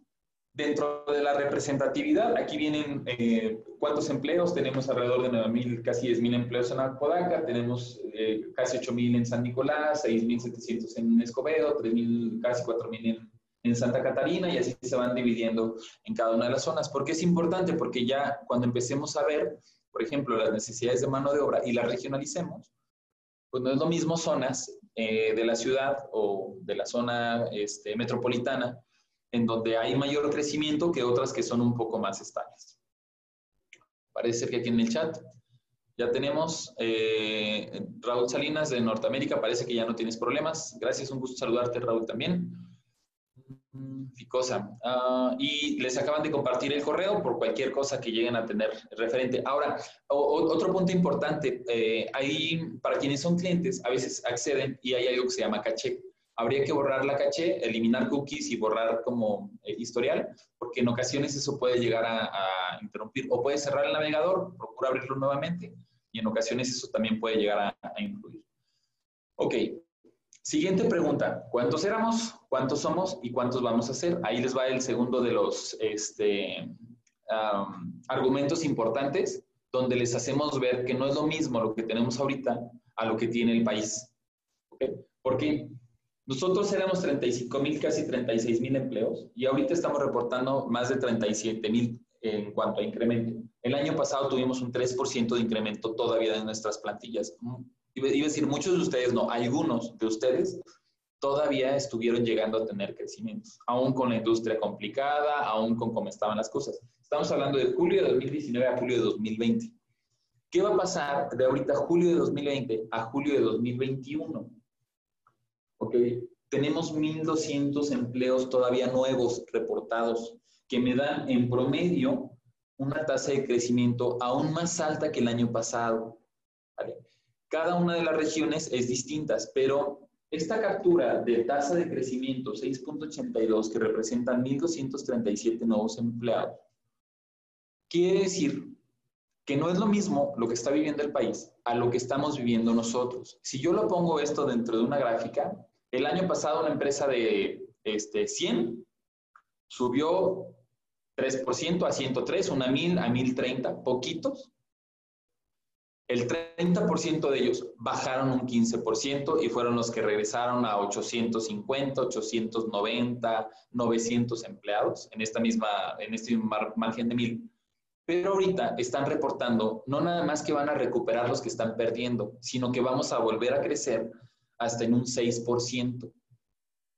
Dentro de la representatividad, aquí vienen eh, cuántos empleos. Tenemos alrededor de 9.000, casi 10.000 empleos en Apodaca. Tenemos eh, casi 8.000 en San Nicolás, 6.700 en Escobedo, 3.000, casi 4.000 en, en Santa Catarina y así se van dividiendo en cada una de las zonas. ¿Por qué es importante? Porque ya cuando empecemos a ver, por ejemplo, las necesidades de mano de obra y las regionalicemos, pues no es lo mismo zonas eh, de la ciudad o de la zona este, metropolitana en donde hay mayor crecimiento que otras que son un poco más estables. Parece que aquí en el chat ya tenemos eh, Raúl Salinas de Norteamérica, parece que ya no tienes problemas. Gracias, un gusto saludarte Raúl también. Ficosa. Ah, y les acaban de compartir el correo por cualquier cosa que lleguen a tener referente. Ahora, otro punto importante, eh, ahí para quienes son clientes, a veces acceden y hay algo que se llama caché habría que borrar la caché, eliminar cookies y borrar como eh, historial, porque en ocasiones eso puede llegar a, interrumpir o puede cerrar el navegador, procura abrirlo nuevamente y en ocasiones eso también puede llegar a, influir. Ok, siguiente pregunta, ¿cuántos éramos? ¿Cuántos somos? ¿Y cuántos vamos a hacer? Ahí les va el segundo de los este, argumentos importantes donde les hacemos ver que no es lo mismo lo que tenemos ahorita a lo que tiene el país. ¿Okay? Porque nosotros éramos 35 mil, casi 36 mil empleos y ahorita estamos reportando más de 37 mil en cuanto a incremento. El año pasado tuvimos un 3% de incremento todavía de nuestras plantillas. Mm, iba a decir, muchos de ustedes no, algunos de ustedes todavía estuvieron llegando a tener crecimientos, aún con la industria complicada, aún con cómo estaban las cosas. Estamos hablando de julio de 2019 a julio de 2020. ¿Qué va a pasar de ahorita julio de 2020 a julio de 2021? ¿Ok? Tenemos 1.200 empleos todavía nuevos reportados que me dan en promedio una tasa de crecimiento aún más alta que el año pasado. Cada una de las regiones es distinta, pero esta captura de tasa de crecimiento 6.82 que representa 1.237 nuevos empleados, quiere decir que no es lo mismo lo que está viviendo el país a lo que estamos viviendo nosotros. Si yo lo pongo esto dentro de una gráfica, el año pasado una empresa de este, 100 subió 3% a 103, una 1000 a 1030, poquitos. El 30% de ellos bajaron un 15% y fueron los que regresaron a 850, 890, 900 empleados en esta misma en este margen de 1000. Pero ahorita están reportando no nada más que van a recuperar los que están perdiendo, sino que vamos a volver a crecer hasta en un 6%.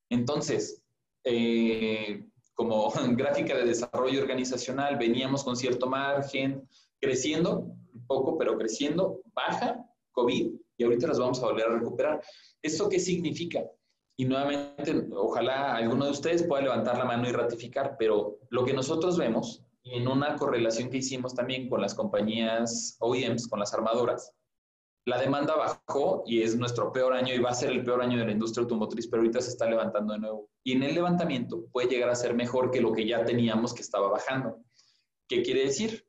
Entonces, eh, como gráfica de desarrollo organizacional, veníamos con cierto margen, creciendo, poco, pero creciendo, baja COVID, y ahorita las vamos a volver a recuperar. ¿Esto qué significa? Y nuevamente, ojalá alguno de ustedes pueda levantar la mano y ratificar, pero lo que nosotros vemos, y en una correlación que hicimos también con las compañías OEMs, con las armadoras, la demanda bajó y es nuestro peor año y va a ser el peor año de la industria automotriz, pero ahorita se está levantando de nuevo. Y en el levantamiento puede llegar a ser mejor que lo que ya teníamos que estaba bajando. ¿Qué quiere decir?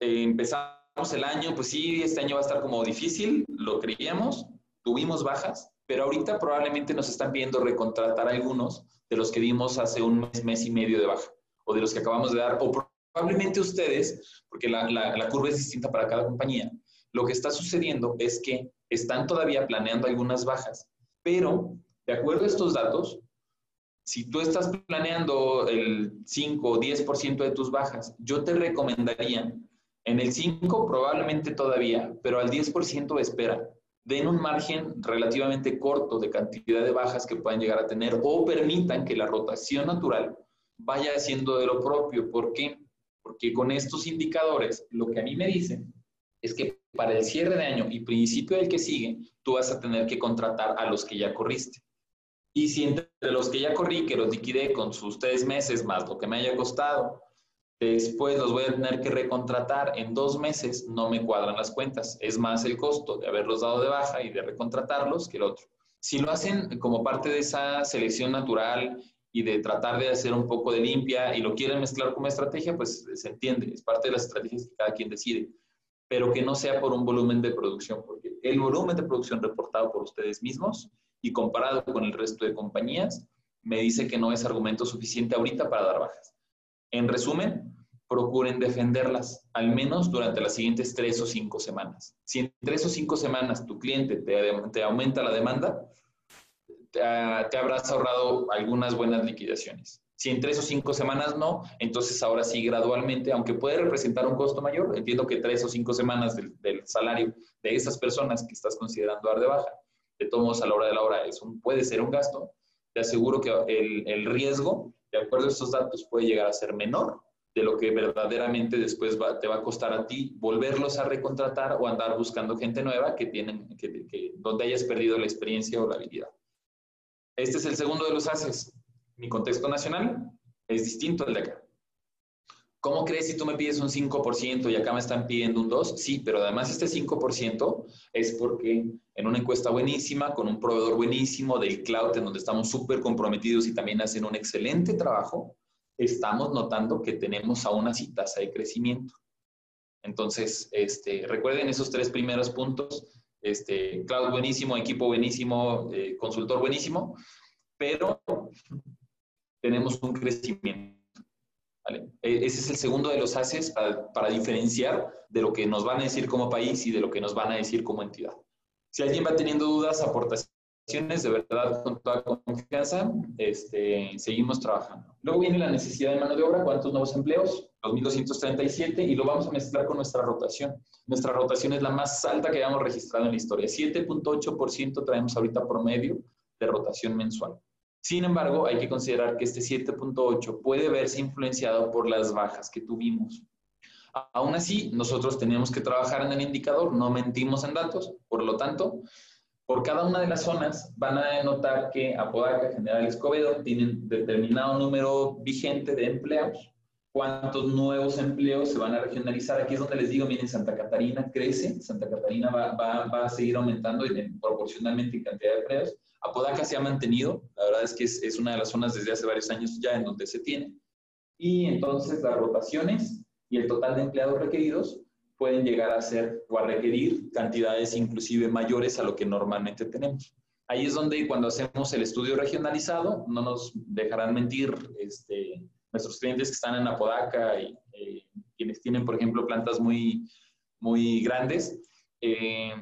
Eh, empezamos el año, pues sí, este año va a estar como difícil, lo creíamos, tuvimos bajas, pero ahorita probablemente nos están viendo recontratar algunos de los que vimos hace un mes, mes y medio de baja, o de los que acabamos de dar, o probablemente ustedes, porque la, la curva es distinta para cada compañía, lo que está sucediendo es que están todavía planeando algunas bajas, pero de acuerdo a estos datos, si tú estás planeando el 5 o 10% de tus bajas, yo te recomendaría en el 5 probablemente todavía, pero al 10% espera, den un margen relativamente corto de cantidad de bajas que puedan llegar a tener o permitan que la rotación natural vaya haciendo de lo propio. ¿Por qué? Porque con estos indicadores, lo que a mí me dicen es que para el cierre de año y principio del que sigue, tú vas a tener que contratar a los que ya corriste. Y si entre los que ya corrí, que los liquidé con sus tres meses más lo que me haya costado, después los voy a tener que recontratar en dos meses, no me cuadran las cuentas. Es más el costo de haberlos dado de baja y de recontratarlos que el otro. Si lo hacen como parte de esa selección natural y de tratar de hacer un poco de limpia y lo quieren mezclar como estrategia, pues se entiende, es parte de las estrategias que cada quien decide pero que no sea por un volumen de producción, porque el volumen de producción reportado por ustedes mismos y comparado con el resto de compañías, me dice que no es argumento suficiente ahorita para dar bajas. En resumen, procuren defenderlas, al menos durante las siguientes tres o cinco semanas. Si en tres o cinco semanas tu cliente te, aumenta la demanda, te, te habrás ahorrado algunas buenas liquidaciones. Si en tres o cinco semanas no, entonces ahora sí gradualmente, aunque puede representar un costo mayor, entiendo que tres o cinco semanas del, salario de esas personas que estás considerando dar de baja, de todos a la hora de la hora, es un, puede ser un gasto, te aseguro que el, el, riesgo, de acuerdo a estos datos, puede llegar a ser menor de lo que verdaderamente después te va a costar a ti volverlos a recontratar o andar buscando gente nueva que tienen, que, que, donde hayas perdido la experiencia o la habilidad. Este es el segundo de los haces, mi contexto nacional es distinto al de acá. ¿Cómo crees si tú me pides un 5% y acá me están pidiendo un 2%? Sí, pero además este 5% es porque en una encuesta buenísima, con un proveedor buenísimo del cloud, en donde estamos súper comprometidos y también hacen un excelente trabajo, estamos notando que tenemos aún así tasa de crecimiento. Entonces, este, recuerden esos tres primeros puntos, este, cloud buenísimo, equipo buenísimo, eh, consultor buenísimo, pero tenemos un crecimiento. E, ese es el segundo de los haces para, diferenciar de lo que nos van a decir como país y de lo que nos van a decir como entidad. Si alguien va teniendo dudas, aportaciones, de verdad, con toda confianza, este, seguimos trabajando. Luego viene la necesidad de mano de obra, ¿cuántos nuevos empleos? 2.237 y lo vamos a mezclar con nuestra rotación. Nuestra rotación es la más alta que hayamos registrado en la historia. 7.8% traemos ahorita promedio de rotación mensual. Sin embargo, hay que considerar que este 7.8 puede verse influenciado por las bajas que tuvimos. Aún así, nosotros tenemos que trabajar en el indicador, no mentimos en datos, por lo tanto, por cada una de las zonas van a notar que Apodaca, General Escobedo tienen determinado número vigente de empleados. ¿Cuántos nuevos empleos se van a regionalizar? Aquí es donde les digo, miren, Santa Catarina crece, Santa Catarina va, va, va a seguir aumentando proporcionalmente en cantidad de empleos. Apodaca se ha mantenido, la verdad es que es, una de las zonas desde hace varios años ya en donde se tiene. Y entonces las rotaciones y el total de empleados requeridos pueden llegar a ser o a requerir cantidades inclusive mayores a lo que normalmente tenemos. Ahí es donde cuando hacemos el estudio regionalizado, no nos dejarán mentir este, nuestros clientes que están en Apodaca y eh, quienes tienen, por ejemplo, plantas muy, muy grandes, eh,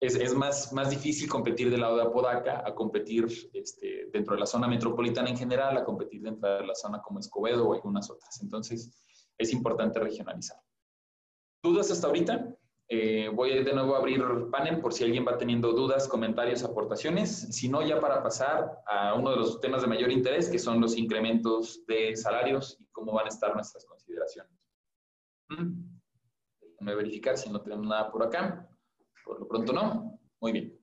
es, es, más, más difícil competir del lado de Apodaca a competir este, dentro de la zona metropolitana en general, a competir dentro de la zona como Escobedo o algunas otras. Entonces, es importante regionalizar. ¿Dudas hasta ahorita? Eh, voy de nuevo a abrir panel por si alguien va teniendo dudas, comentarios, aportaciones. Si no, ya para pasar a uno de los temas de mayor interés, que son los incrementos de salarios y cómo van a estar nuestras consideraciones. Mm. Verificar si no tenemos nada por acá. Por lo pronto no. Muy bien.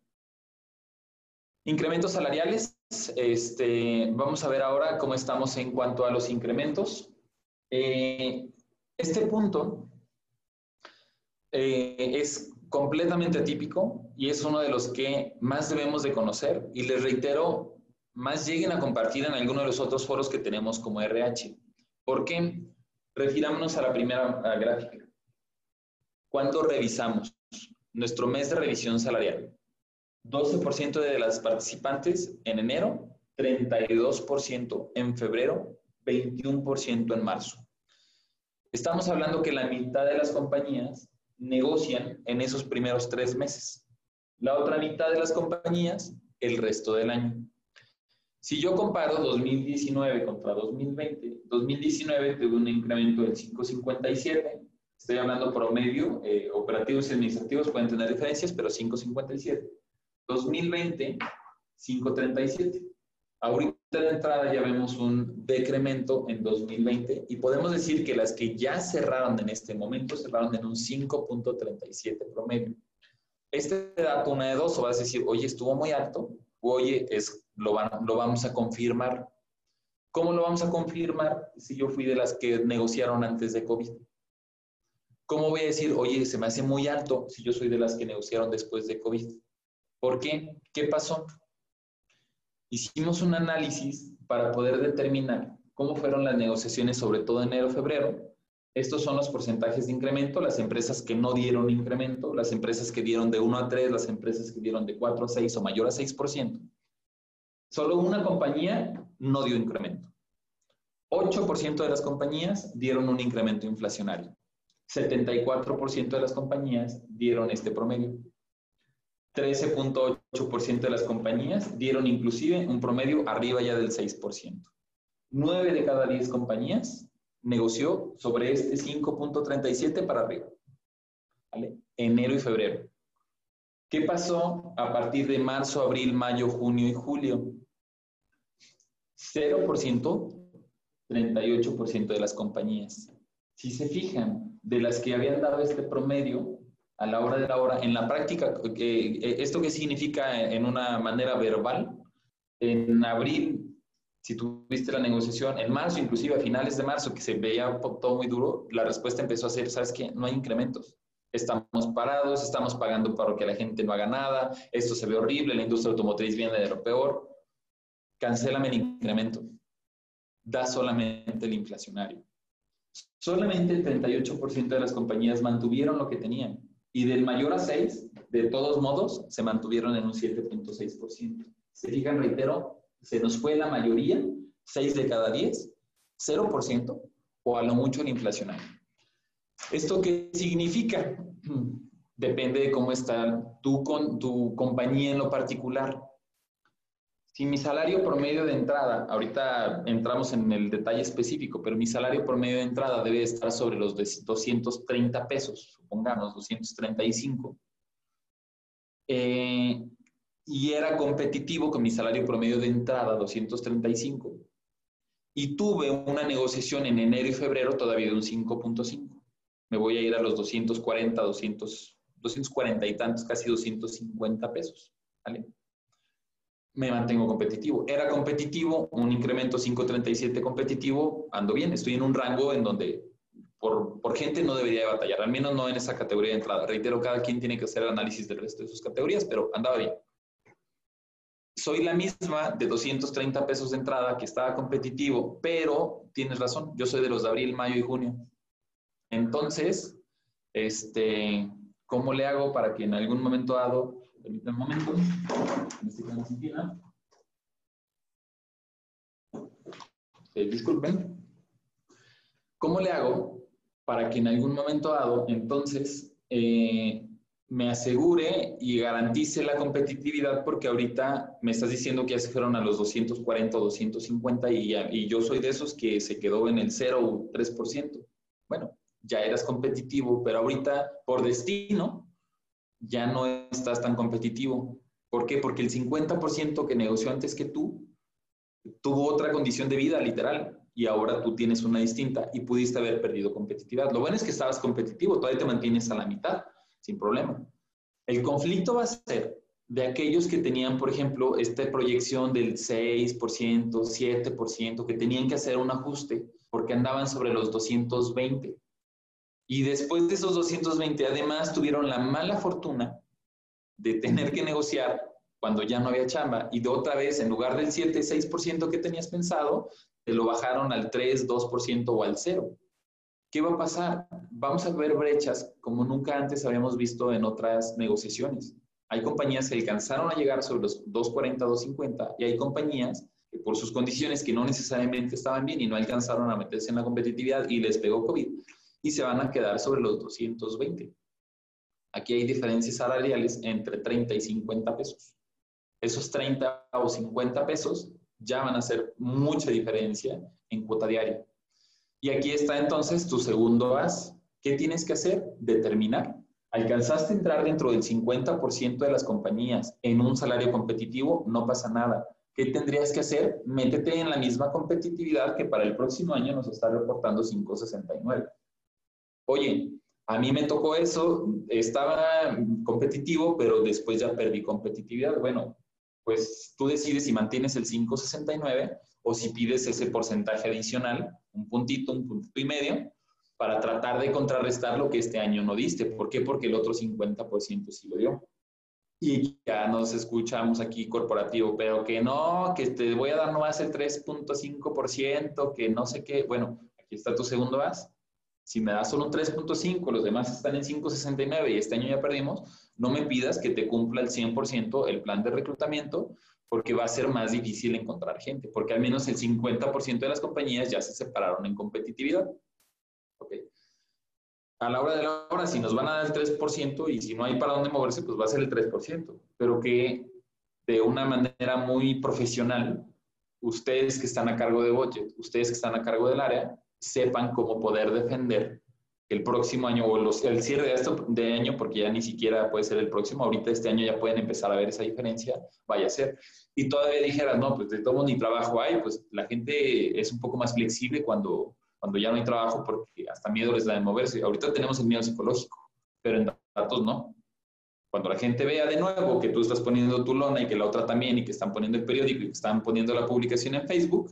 Incrementos salariales. Este, vamos a ver ahora cómo estamos en cuanto a los incrementos. Eh, este punto eh, es completamente atípico y es uno de los que más debemos de conocer y les reitero, más lleguen a compartir en alguno de los otros foros que tenemos como RH. ¿Por qué? Refirámonos a la primera gráfica. ¿Cuánto revisamos? Nuestro mes de revisión salarial. 12% de las participantes en enero, 32% en febrero, 21% en marzo. Estamos hablando que la mitad de las compañías negocian en esos primeros tres meses. La otra mitad de las compañías el resto del año. Si yo comparo 2019 contra 2020, 2019 tuve un incremento del 557, estoy hablando promedio, eh, operativos y administrativos pueden tener diferencias, pero 557. 2020, 537. Ahorita de entrada ya vemos un decremento en 2020 y podemos decir que las que ya cerraron en este momento cerraron en un 5.37 promedio. Este dato, una de dos, o vas a decir, oye, estuvo muy alto, o oye, es, lo, lo vamos a confirmar. ¿Cómo lo vamos a confirmar si yo fui de las que negociaron antes de COVID? ¿Cómo voy a decir, oye, se me hace muy alto si yo soy de las que negociaron después de COVID? ¿Por qué? ¿Qué pasó? Hicimos un análisis para poder determinar cómo fueron las negociaciones, sobre todo enero-febrero. Estos son los porcentajes de incremento, las empresas que no dieron incremento, las empresas que dieron de 1 a 3, las empresas que dieron de 4 a 6 o mayor a 6%. Solo una compañía no dio incremento. 8% de las compañías dieron un incremento inflacionario. 74% de las compañías dieron este promedio. 13.8% de las compañías dieron inclusive un promedio arriba ya del 6%. 9 de cada 10 compañías negoció sobre este 5.37 para arriba. Enero y febrero. ¿Qué pasó a partir de marzo, abril, mayo, junio y julio? 0%, 38% de las compañías. Si se fijan, de las que habían dado este promedio, a la hora de la hora. En la práctica, eh, ¿esto qué significa en una manera verbal? En abril, si tuviste la negociación, en marzo, inclusive a finales de marzo, que se veía todo muy duro, la respuesta empezó a ser, ¿sabes qué? No hay incrementos. Estamos parados, estamos pagando para que la gente no haga nada, esto se ve horrible, la industria automotriz viene de lo peor. Cancélame el incremento. Da solamente el inflacionario. Solamente el 38% de las compañías mantuvieron lo que tenían y del mayor a 6, de todos modos, se mantuvieron en un 7.6%. Se fijan, reitero, se nos fue la mayoría, 6 de cada 10, 0%, o a lo mucho el inflacionario. ¿Esto qué significa? Depende de cómo está tú con tu compañía en lo particular. Si mi salario promedio de entrada, ahorita entramos en el detalle específico, pero mi salario promedio de entrada debe estar sobre los 230 pesos, supongamos 235, eh, y era competitivo con mi salario promedio de entrada 235, y tuve una negociación en enero y febrero todavía de un 5.5. Me voy a ir a los 240, 200, 240 y tantos, casi 250 pesos. ¿vale? Me mantengo competitivo. Era competitivo, un incremento 537 competitivo, ando bien, estoy en un rango en donde por, por, gente no debería de batallar, al menos no en esa categoría de entrada. Reitero, cada quien tiene que hacer el análisis del resto de sus categorías, pero andaba bien. Soy la misma de 230 pesos de entrada que estaba competitivo, pero tienes razón, yo soy de los de abril, mayo y junio. Entonces, este, ¿cómo le hago para que en algún momento dado Permítanme un momento. Eh, disculpen. ¿Cómo le hago para que en algún momento dado, entonces, eh, me asegure y garantice la competitividad? Porque ahorita me estás diciendo que ya se fueron a los 240 o 250 y, y yo soy de esos que se quedó en el 0 o 3%. Bueno, ya eras competitivo, pero ahorita por destino ya no estás tan competitivo. ¿Por qué? Porque el 50% que negoció antes que tú tuvo otra condición de vida, literal, y ahora tú tienes una distinta y pudiste haber perdido competitividad. Lo bueno es que estabas competitivo, todavía te mantienes a la mitad, sin problema. El conflicto va a ser de aquellos que tenían, por ejemplo, esta proyección del 6%, 7%, que tenían que hacer un ajuste porque andaban sobre los 220. Y después de esos 220, además tuvieron la mala fortuna de tener que negociar cuando ya no había chamba y de otra vez, en lugar del 7, 6% que tenías pensado, te lo bajaron al 3, 2% o al 0. ¿Qué va a pasar? Vamos a ver brechas como nunca antes habíamos visto en otras negociaciones. Hay compañías que alcanzaron a llegar sobre los 240, 250 y hay compañías que por sus condiciones que no necesariamente estaban bien y no alcanzaron a meterse en la competitividad y les pegó COVID y se van a quedar sobre los 220. Aquí hay diferencias salariales entre 30 y 50 pesos. Esos 30 o 50 pesos ya van a hacer mucha diferencia en cuota diaria. Y aquí está entonces tu segundo as. ¿Qué tienes que hacer? Determinar ¿Alcanzaste a entrar dentro del 50% de las compañías en un salario competitivo? No pasa nada. ¿Qué tendrías que hacer? Métete en la misma competitividad que para el próximo año nos está reportando 569. Oye, a mí me tocó eso, estaba competitivo, pero después ya perdí competitividad. Bueno, pues tú decides si mantienes el 569 o si pides ese porcentaje adicional, un puntito, un puntito y medio, para tratar de contrarrestar lo que este año no diste. ¿Por qué? Porque el otro 50% sí lo dio. Y ya nos escuchamos aquí corporativo, pero que no, que te voy a dar nomás el 3.5%, que no sé qué. Bueno, aquí está tu segundo as. Si me das solo un 3.5, los demás están en 5.69 y este año ya perdimos, no me pidas que te cumpla el 100% el plan de reclutamiento, porque va a ser más difícil encontrar gente, porque al menos el 50% de las compañías ya se separaron en competitividad. A la hora de la hora, si nos van a dar el 3% y si no hay para dónde moverse, pues va a ser el 3%. Pero que de una manera muy profesional, ustedes que están a cargo de budget, ustedes que están a cargo del área, sepan cómo poder defender el próximo año o los, el cierre de, esto, de año, porque ya ni siquiera puede ser el próximo, ahorita este año ya pueden empezar a ver esa diferencia, vaya a ser. Y todavía dijeras, no, pues de todo ni trabajo hay, pues la gente es un poco más flexible cuando, cuando ya no hay trabajo porque hasta miedo les da de moverse. Ahorita tenemos el miedo psicológico, pero en datos no. Cuando la gente vea de nuevo que tú estás poniendo tu lona y que la otra también y que están poniendo el periódico y que están poniendo la publicación en Facebook,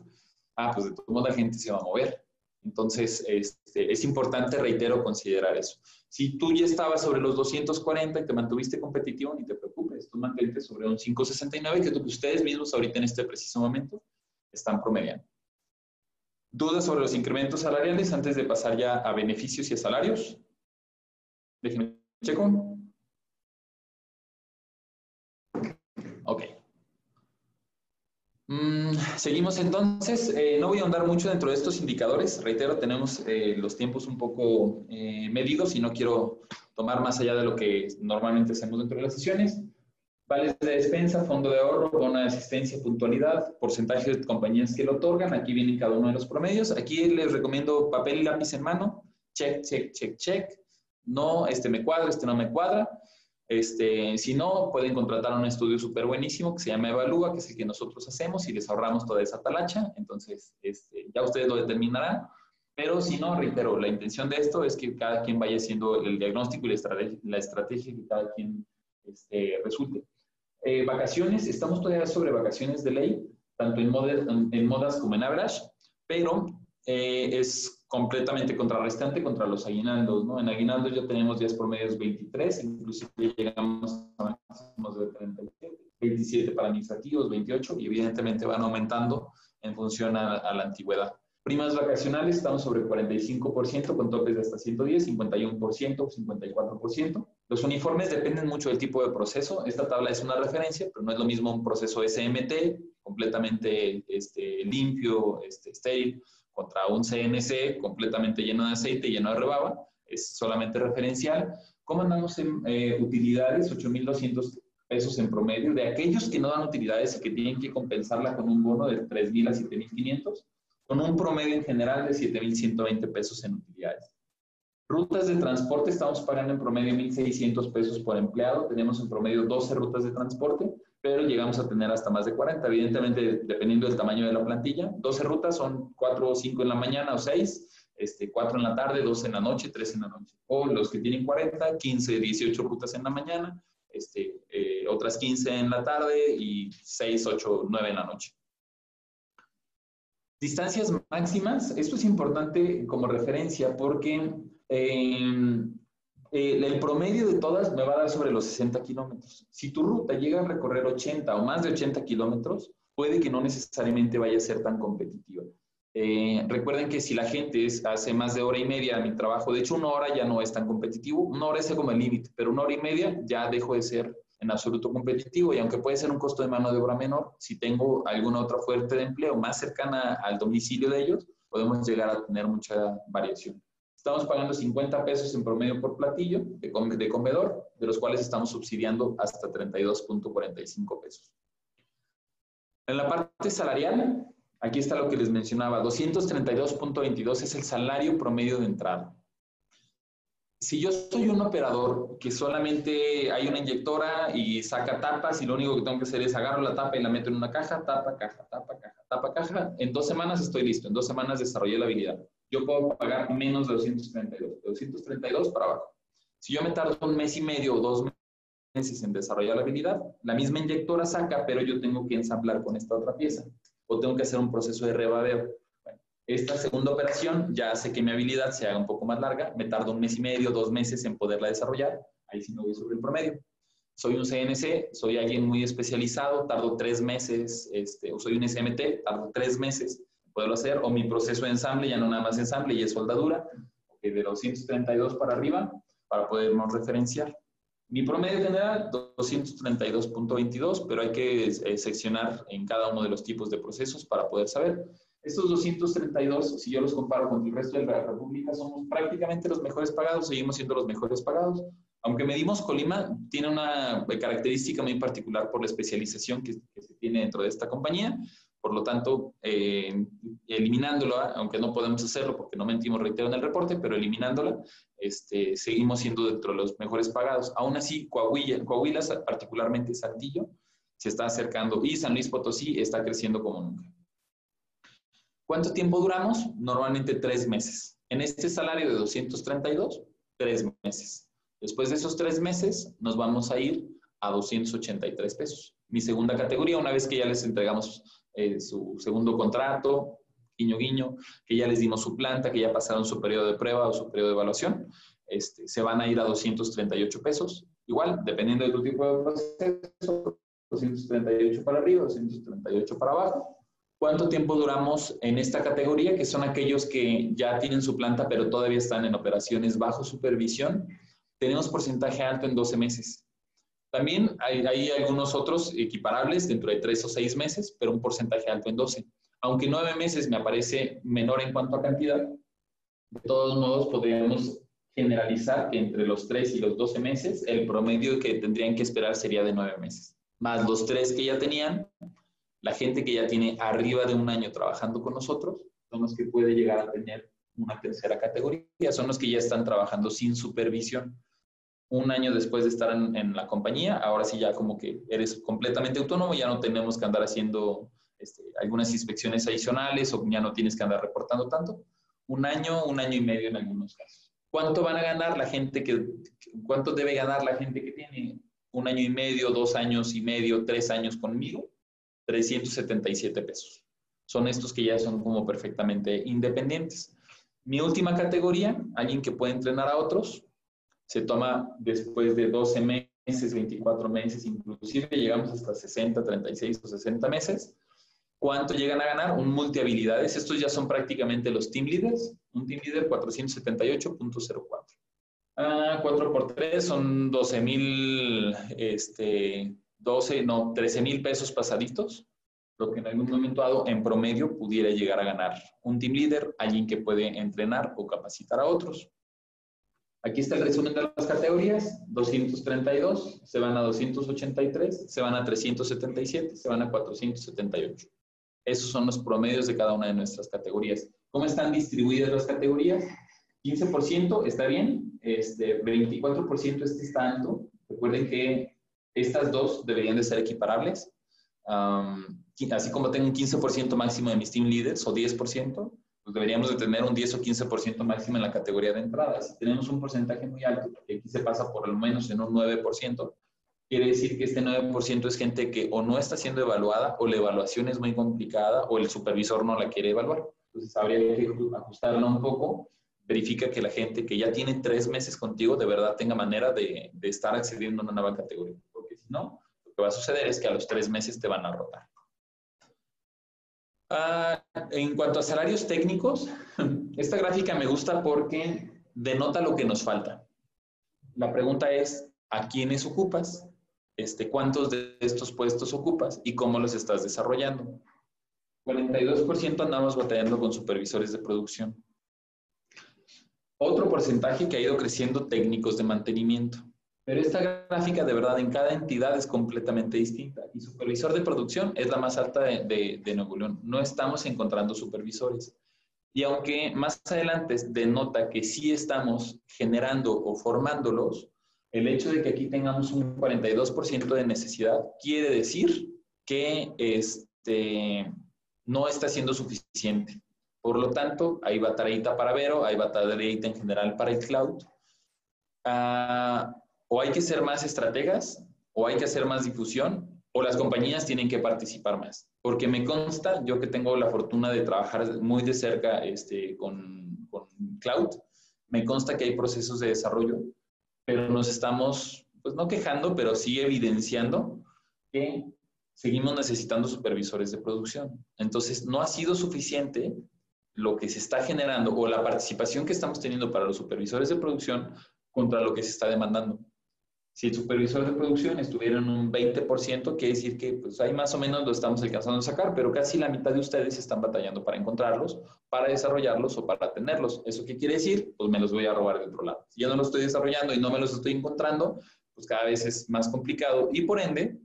ah, pues de todo modo la gente se va a mover. Entonces, este, es importante, reitero, considerar eso. Si tú ya estabas sobre los 240 y te mantuviste competitivo, ni te preocupes, tú mantente sobre un 569 que ustedes mismos ahorita en este preciso momento están promediando. ¿Dudas sobre los incrementos salariales antes de pasar ya a beneficios y a salarios? Déjenme checo. Ok. Mm, seguimos entonces. Eh, no voy a ahondar mucho dentro de estos indicadores. Reitero, tenemos eh, los tiempos un poco eh, medidos y no quiero tomar más allá de lo que normalmente hacemos dentro de las sesiones. Vales de despensa, fondo de ahorro, bono de asistencia, puntualidad, porcentaje de compañías que lo otorgan. Aquí vienen cada uno de los promedios. Aquí les recomiendo papel y lápiz en mano. Check, check, check, check. No, este me cuadra, este no me cuadra. Este, si no, pueden contratar un estudio súper buenísimo que se llama Evalúa, que es el que nosotros hacemos y les ahorramos toda esa talacha. Entonces, este, ya ustedes lo determinarán. Pero si no, reitero, la intención de esto es que cada quien vaya haciendo el diagnóstico y la estrategia, la estrategia que cada quien este, resulte. Eh, vacaciones, estamos todavía sobre vacaciones de ley, tanto en, en modas como en average, pero eh, es completamente contrarrestante contra los aguinaldos, ¿no? En aguinaldos ya tenemos días promedios 23, inclusive llegamos a máximos de 37, 27 para administrativos, 28, y evidentemente van aumentando en función a la antigüedad. Primas vacacionales estamos sobre 45% con topes de hasta 110, 51%, 54%. Los uniformes dependen mucho del tipo de proceso. Esta tabla es una referencia, pero no es lo mismo un proceso SMT completamente este, limpio, este, estéril, contra un CNC completamente lleno de aceite, lleno de rebaba. Es solamente referencial. ¿Cómo andamos en eh, utilidades? 8.200 pesos en promedio. De aquellos que no dan utilidades y que tienen que compensarla con un bono de 3.000 a 7.500 con un promedio en general de 7.120 pesos en utilidades. Rutas de transporte, estamos pagando en promedio 1.600 pesos por empleado, tenemos en promedio 12 rutas de transporte, pero llegamos a tener hasta más de 40, evidentemente dependiendo del tamaño de la plantilla. 12 rutas son 4 o 5 en la mañana o 6, este, 4 en la tarde, 2 en la noche, 3 en la noche. O los que tienen 40, 15, 18 rutas en la mañana, este, eh, otras 15 en la tarde y 6, 8, 9 en la noche. Distancias máximas, esto es importante como referencia porque eh, el promedio de todas me va a dar sobre los 60 kilómetros. Si tu ruta llega a recorrer 80 o más de 80 kilómetros, puede que no necesariamente vaya a ser tan competitiva. Eh, recuerden que si la gente hace más de hora y media mi trabajo, de hecho una hora ya no es tan competitivo, una hora es como el límite, pero una hora y media ya dejo de ser en absoluto competitivo y aunque puede ser un costo de mano de obra menor, si tengo alguna otra fuente de empleo más cercana al domicilio de ellos, podemos llegar a tener mucha variación. Estamos pagando 50 pesos en promedio por platillo de, de comedor, de los cuales estamos subsidiando hasta 32.45 pesos. En la parte salarial, Aquí está lo que les mencionaba, 232.22 es el salario promedio de entrada. Si yo soy un operador que solamente hay una inyectora y saca tapas y lo único que tengo que hacer es agarro la tapa y la meto en una caja, tapa, caja, tapa, caja, tapa, caja, en dos semanas estoy listo, en dos semanas desarrollé la habilidad. Yo puedo pagar menos de 232, de 232 para abajo. Si yo me tardo un mes y medio o dos meses en desarrollar la habilidad, la misma inyectora saca, pero yo tengo que ensamblar con esta otra pieza o tengo que hacer un proceso de rebabeo. esta segunda operación ya hace que mi habilidad se haga un poco más larga, me tardo un mes y medio, dos meses en poderla desarrollar, ahí sí me voy sobre el promedio. Soy un CNC, soy alguien muy especializado, tardo tres meses, este, o soy un SMT, tardo tres meses poderlo hacer, o mi proceso de ensamble, ya no nada más ensamble, y es soldadura, de los 132 para arriba, para podernos referenciar. Mi promedio general, 232.22, pero hay que eh, seccionar en cada uno de los tipos de procesos para poder saber. Estos 232, si yo los comparo con el resto de la República, somos prácticamente los mejores pagados, seguimos siendo los mejores pagados. Aunque medimos Colima, tiene una característica muy particular por la especialización que, que se tiene dentro de esta compañía. Por lo tanto, eh, eliminándola, aunque no podemos hacerlo porque no mentimos, reitero en el reporte, pero eliminándola, este, seguimos siendo dentro de los mejores pagados. Aún así, Coahuila, Coahuila, particularmente Saltillo, se está acercando y San Luis Potosí está creciendo como nunca. ¿Cuánto tiempo duramos? Normalmente tres meses. En este salario de 232, tres meses. Después de esos tres meses, nos vamos a ir a 283 pesos. Mi segunda categoría, una vez que ya les entregamos eh, su segundo contrato, guiño, guiño, que ya les dimos su planta, que ya pasaron su periodo de prueba o su periodo de evaluación, este, se van a ir a 238 pesos. Igual, dependiendo de tu tipo de proceso, 238 para arriba, 238 para abajo. ¿Cuánto tiempo duramos en esta categoría? Que son aquellos que ya tienen su planta, pero todavía están en operaciones bajo supervisión. Tenemos porcentaje alto en 12 meses. También hay, algunos otros equiparables dentro de tres o seis meses, pero un porcentaje alto en 12. Aunque nueve meses me aparece menor en cuanto a cantidad, de todos modos podríamos generalizar que entre los 3 y los 12 meses, el promedio que tendrían que esperar sería de nueve meses. Más los tres que ya tenían, la gente que ya tiene arriba de un año trabajando con nosotros, son los que puede llegar a tener una tercera categoría, son los que ya están trabajando sin supervisión un año después de estar en, la compañía, ahora sí ya como que eres completamente autónomo, ya no tenemos que andar haciendo este, algunas inspecciones adicionales o ya no tienes que andar reportando tanto. Un año, un año y medio en algunos casos. ¿Cuánto van a ganar la gente que, cuánto debe ganar la gente que tiene un año y medio, dos años y medio, tres años conmigo? 377 pesos. Son estos que ya son como perfectamente independientes. Mi última categoría, alguien que puede entrenar a otros, se toma después de 12 meses, 24 meses, inclusive llegamos hasta 60, 36 o 60 meses. ¿Cuánto llegan a ganar? Un multihabilidades. Estos ya son prácticamente los team leaders. Un team leader 478.04. Ah, 4 por 3 son 12 mil, este, 12, no, 13 mil pesos pasaditos, lo que en algún momento dado en promedio pudiera llegar a ganar un team leader, alguien que puede entrenar o capacitar a otros. Aquí está el resumen de las categorías. 232, se van a 283, se van a 377, se van a 478. Esos son los promedios de cada una de nuestras categorías. ¿Cómo están distribuidas las categorías? 15% está bien, este, 24% este está alto. Recuerden que estas dos deberían de ser equiparables. así como tengo un 15% máximo de mis team leaders o 10%, pues deberíamos de tener un 10 o 15% máximo en la categoría de entradas. Si tenemos un porcentaje muy alto, porque aquí se pasa por al menos en un 9%, quiere decir que este 9% es gente que o no está siendo evaluada o la evaluación es muy complicada o el supervisor no la quiere evaluar. Entonces habría que ajustarla un poco. Verifica que la gente que ya tiene tres meses contigo de verdad tenga manera de, de estar accediendo a una nueva categoría. Porque si no, lo que va a suceder es que a los tres meses te van a rotar. Ah, en cuanto a salarios técnicos, esta gráfica me gusta porque denota lo que nos falta. La pregunta es, ¿a quiénes ocupas? Este, ¿Cuántos de estos puestos ocupas y cómo los estás desarrollando? 42% andamos batallando con supervisores de producción. Otro porcentaje que ha ido creciendo técnicos de mantenimiento. Pero esta gráfica de verdad en cada entidad es completamente distinta. Y supervisor de producción es la más alta de, de, Nuevo León. No estamos encontrando supervisores. Y aunque más adelante denota que sí estamos generando o formándolos, el hecho de que aquí tengamos un 42% de necesidad quiere decir que este, no está siendo suficiente. Por lo tanto, hay batalladita para Vero, hay batalladita en general para el cloud. Ah, o hay que ser más estrategas, o hay que hacer más difusión, o las compañías tienen que participar más. Porque me consta, yo que tengo la fortuna de trabajar muy de cerca este, con, con cloud, me consta que hay procesos de desarrollo, pero nos estamos, pues no quejando, pero sí evidenciando que seguimos necesitando supervisores de producción. Entonces, no ha sido suficiente lo que se está generando o la participación que estamos teniendo para los supervisores de producción contra lo que se está demandando. Si el supervisor de producción estuviera en un 20%, quiere decir que pues ahí más o menos lo estamos alcanzando a sacar, pero casi la mitad de ustedes están batallando para encontrarlos, para desarrollarlos o para tenerlos. ¿Eso qué quiere decir? Pues me los voy a robar de otro lado. Si yo no los estoy desarrollando y no me los estoy encontrando, pues cada vez es más complicado y por ende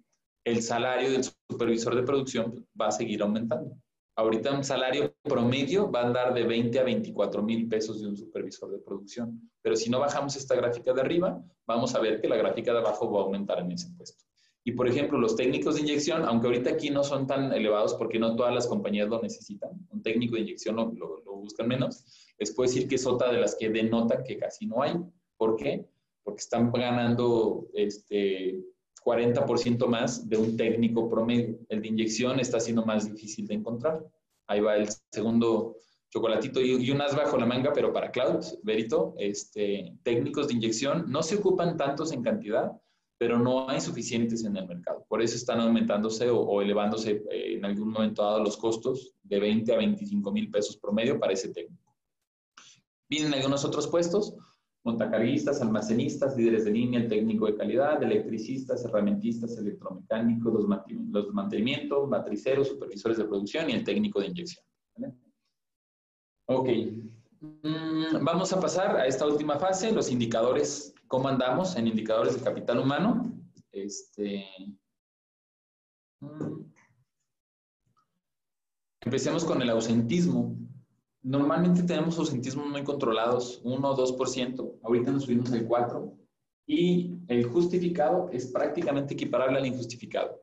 el salario del supervisor de producción va a seguir aumentando. Ahorita un salario promedio va a andar de 20 a 24 mil pesos de un supervisor de producción. Pero si no bajamos esta gráfica de arriba, vamos a ver que la gráfica de abajo va a aumentar en ese puesto. Y por ejemplo, los técnicos de inyección, aunque ahorita aquí no son tan elevados porque no todas las compañías lo necesitan, un técnico de inyección lo, lo, buscan menos, les puedo decir que es otra de las que denota que casi no hay. ¿Por qué? Porque están ganando este, 40% más de un técnico promedio. El de inyección está siendo más difícil de encontrar. Ahí va el segundo chocolatito y, un as bajo la manga, pero para cloud, Verito, este, técnicos de inyección no se ocupan tantos en cantidad, pero no hay suficientes en el mercado. Por eso están aumentándose o, elevándose eh, en algún momento dado los costos de 20 a 25 mil pesos promedio para ese técnico. Vienen algunos otros puestos, montacarguistas, almacenistas, líderes de línea, el técnico de calidad, electricistas, herramientistas, electromecánicos, los, los mantenimientos, matriceros, supervisores de producción y el técnico de inyección. Ok. Mm, vamos a pasar a esta última fase, los indicadores, cómo andamos en indicadores de capital humano. Este, mm, empecemos con el ausentismo. Normalmente tenemos ausentismos muy controlados, 1 o 2%, ahorita nos subimos al 4%, y el justificado es prácticamente equiparable al injustificado.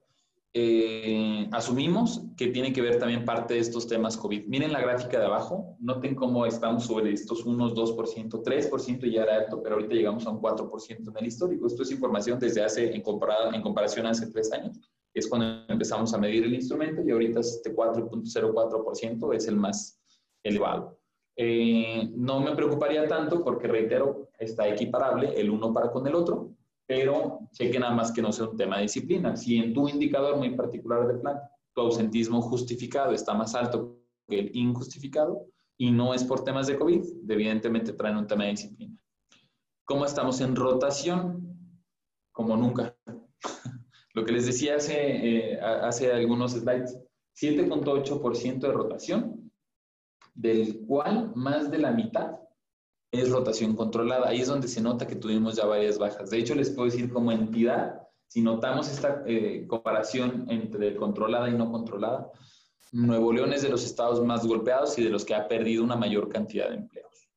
Eh, asumimos que tiene que ver también parte de estos temas COVID. Miren la gráfica de abajo, noten cómo estamos sobre estos unos 2%, 3% ya era alto, pero ahorita llegamos a un 4% en el histórico. Esto es información desde hace, en, en comparación a hace tres años, es cuando empezamos a medir el instrumento y ahorita este 4.04% es el más elevado. Eh, no me preocuparía tanto porque, reitero, está equiparable el uno para con el otro, pero cheque nada más que no sea un tema de disciplina. Si en tu indicador muy particular de plan, tu ausentismo justificado está más alto que el injustificado y no es por temas de COVID, evidentemente traen un tema de disciplina. ¿Cómo estamos en rotación? Como nunca. Lo que les decía hace, eh, hace algunos slides, 7.8% de rotación, del cual más de la mitad es rotación controlada. Ahí es donde se nota que tuvimos ya varias bajas. De hecho, les puedo decir como entidad, si notamos esta eh, comparación entre controlada y no controlada, Nuevo León es de los estados más golpeados y de los que ha perdido una mayor cantidad de empleos.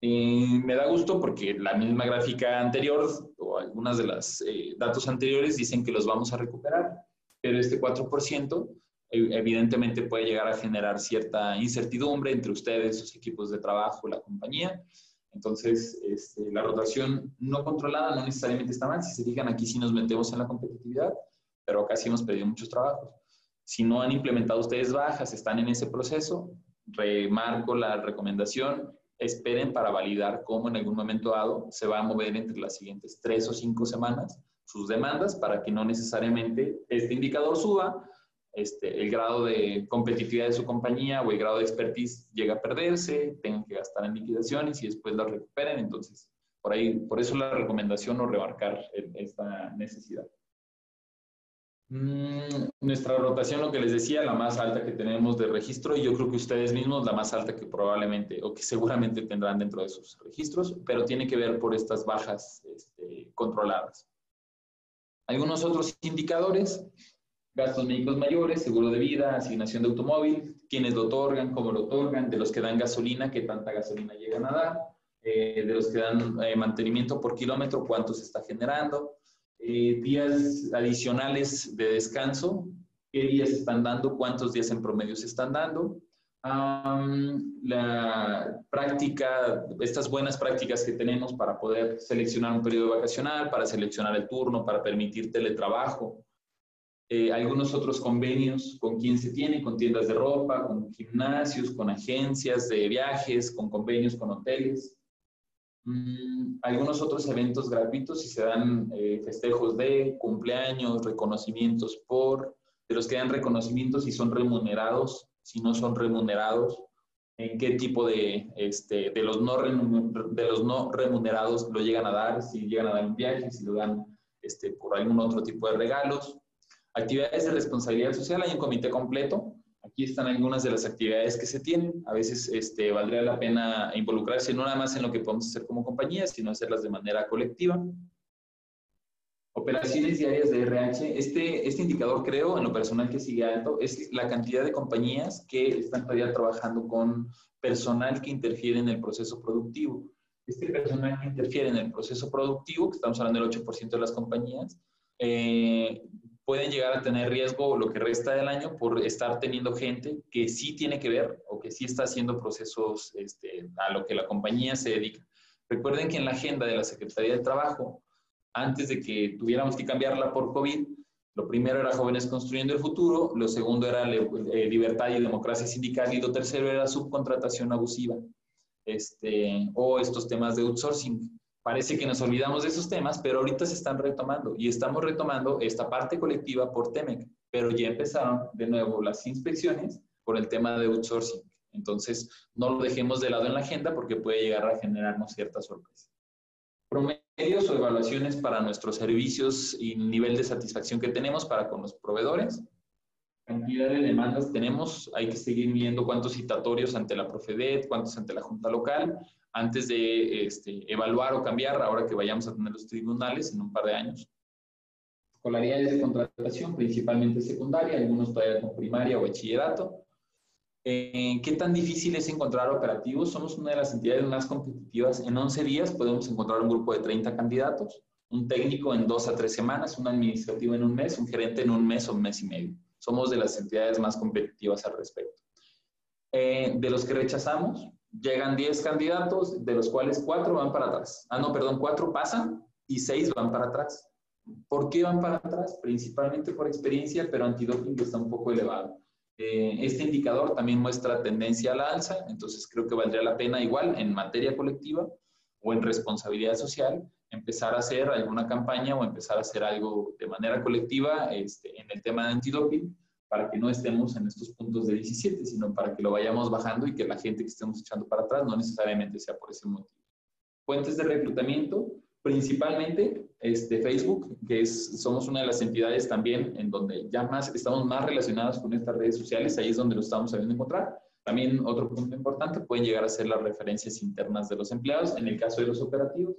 Y me da gusto porque la misma gráfica anterior o algunas de los eh, datos anteriores dicen que los vamos a recuperar, pero este 4% evidentemente puede llegar a generar cierta incertidumbre entre ustedes, sus equipos de trabajo, la compañía. Entonces, este, la rotación no controlada no necesariamente está mal. Si se fijan, aquí sí nos metemos en la competitividad, pero acá sí hemos perdido muchos trabajos. Si no han implementado ustedes bajas, están en ese proceso, remarco la recomendación, esperen para validar cómo en algún momento dado se va a mover entre las siguientes tres o cinco semanas sus demandas para que no necesariamente este indicador suba, este, el grado de competitividad de su compañía o el grado de expertise llega a perderse, tengan que gastar en liquidaciones y después la recuperen. Entonces, por ahí, por eso la recomendación o remarcar esta necesidad. Mm, nuestra rotación, lo que les decía, la más alta que tenemos de registro, y yo creo que ustedes mismos la más alta que probablemente o que seguramente tendrán dentro de sus registros, pero tiene que ver por estas bajas este, controladas. Algunos otros indicadores, gastos médicos mayores, seguro de vida, asignación de automóvil, quiénes lo otorgan, cómo lo otorgan, de los que dan gasolina, qué tanta gasolina llegan a dar, eh, de los que dan eh, mantenimiento por kilómetro, cuánto se está generando, eh, días adicionales de descanso, qué días están dando, cuántos días en promedio se están dando. la práctica, estas buenas prácticas que tenemos para poder seleccionar un periodo vacacional, para seleccionar el turno, para permitir teletrabajo. Eh, algunos otros convenios con quién se tiene, con tiendas de ropa, con gimnasios, con agencias de viajes, con convenios con hoteles. Mm, algunos otros eventos gratuitos si se dan eh, festejos de cumpleaños, reconocimientos por, de los que dan reconocimientos si son remunerados, si no son remunerados, en qué tipo de, este, de, los no de los no remunerados lo llegan a dar, si llegan a dar un viaje, si lo dan este, por algún otro tipo de regalos. Actividades de responsabilidad social, hay un comité completo Aquí están algunas de las actividades que se tienen. A veces este, valdría la pena involucrarse no nada más en lo que podemos hacer como compañía, sino hacerlas de manera colectiva. Operaciones diarias de RH. Este, este indicador, creo, en lo personal que sigue alto, es la cantidad de compañías que están todavía trabajando con personal que interfiere en el proceso productivo. Este personal que interfiere en el proceso productivo, que estamos hablando del 8% de las compañías, eh, pueden llegar a tener riesgo lo que resta del año por estar teniendo gente que sí tiene que ver o que sí está haciendo procesos este, a lo que la compañía se dedica. Recuerden que en la agenda de la Secretaría de Trabajo, antes de que tuviéramos que cambiarla por COVID, lo primero era Jóvenes Construyendo el Futuro, lo segundo era eh, Libertad y Democracia Sindical y lo tercero era Subcontratación Abusiva este, o estos temas de outsourcing. Parece que nos olvidamos de esos temas, pero ahorita se están retomando y estamos retomando esta parte colectiva por TEMEC, pero ya empezaron de nuevo las inspecciones por el tema de outsourcing. Entonces, no lo dejemos de lado en la agenda porque puede llegar a generarnos ciertas sorpresas. Promedios o evaluaciones para nuestros servicios y nivel de satisfacción que tenemos para con los proveedores. Cantidad de demandas tenemos, hay que seguir viendo cuántos citatorios ante la Profedet, cuántos ante la Junta Local, antes de este, evaluar o cambiar, ahora que vayamos a tener los tribunales en un par de años. Escolaridades de contratación, principalmente secundaria, algunos todavía con primaria o bachillerato. Eh, ¿Qué tan difícil es encontrar operativos? Somos una de las entidades más competitivas. En 11 días podemos encontrar un grupo de 30 candidatos, un técnico en dos a tres semanas, un administrativo en un mes, un gerente en un mes o un mes y medio. Somos de las entidades más competitivas al respecto. Eh, de los que rechazamos, llegan 10 candidatos, de los cuales 4 van para atrás. Ah, no, perdón, 4 pasan y 6 van para atrás. ¿Por qué van para atrás? Principalmente por experiencia, pero antidoping está un poco elevado. Eh, este indicador también muestra tendencia a la alza, entonces creo que valdría la pena igual en materia colectiva o en responsabilidad social empezar a hacer alguna campaña o empezar a hacer algo de manera colectiva este, en el tema de antidoping para que no estemos en estos puntos de 17, sino para que lo vayamos bajando y que la gente que estemos echando para atrás no necesariamente sea por ese motivo. Fuentes de reclutamiento, principalmente este, Facebook, que es, somos una de las entidades también en donde ya más estamos más relacionados con estas redes sociales, ahí es donde lo estamos sabiendo encontrar. También otro punto importante, pueden llegar a ser las referencias internas de los empleados. En el caso de los operativos,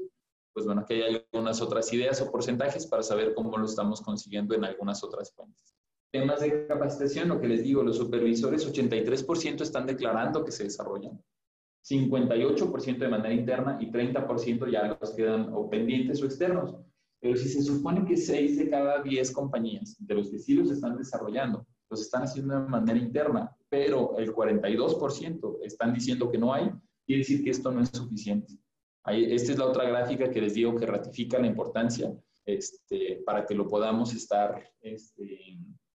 pues bueno, aquí hay algunas otras ideas o porcentajes para saber cómo lo estamos consiguiendo en algunas otras fuentes. Temas de capacitación, lo que les digo, los supervisores 83% están declarando que se desarrollan, 58% de manera interna y 30% ya los quedan o pendientes o externos. Pero si se supone que 6 de cada 10 compañías de los que sí los están desarrollando, los están haciendo de manera interna, pero el 42% están diciendo que no hay, quiere decir que esto no es suficiente. Ahí, esta es la otra gráfica que les digo que ratifica la importancia este, para que lo podamos estar este,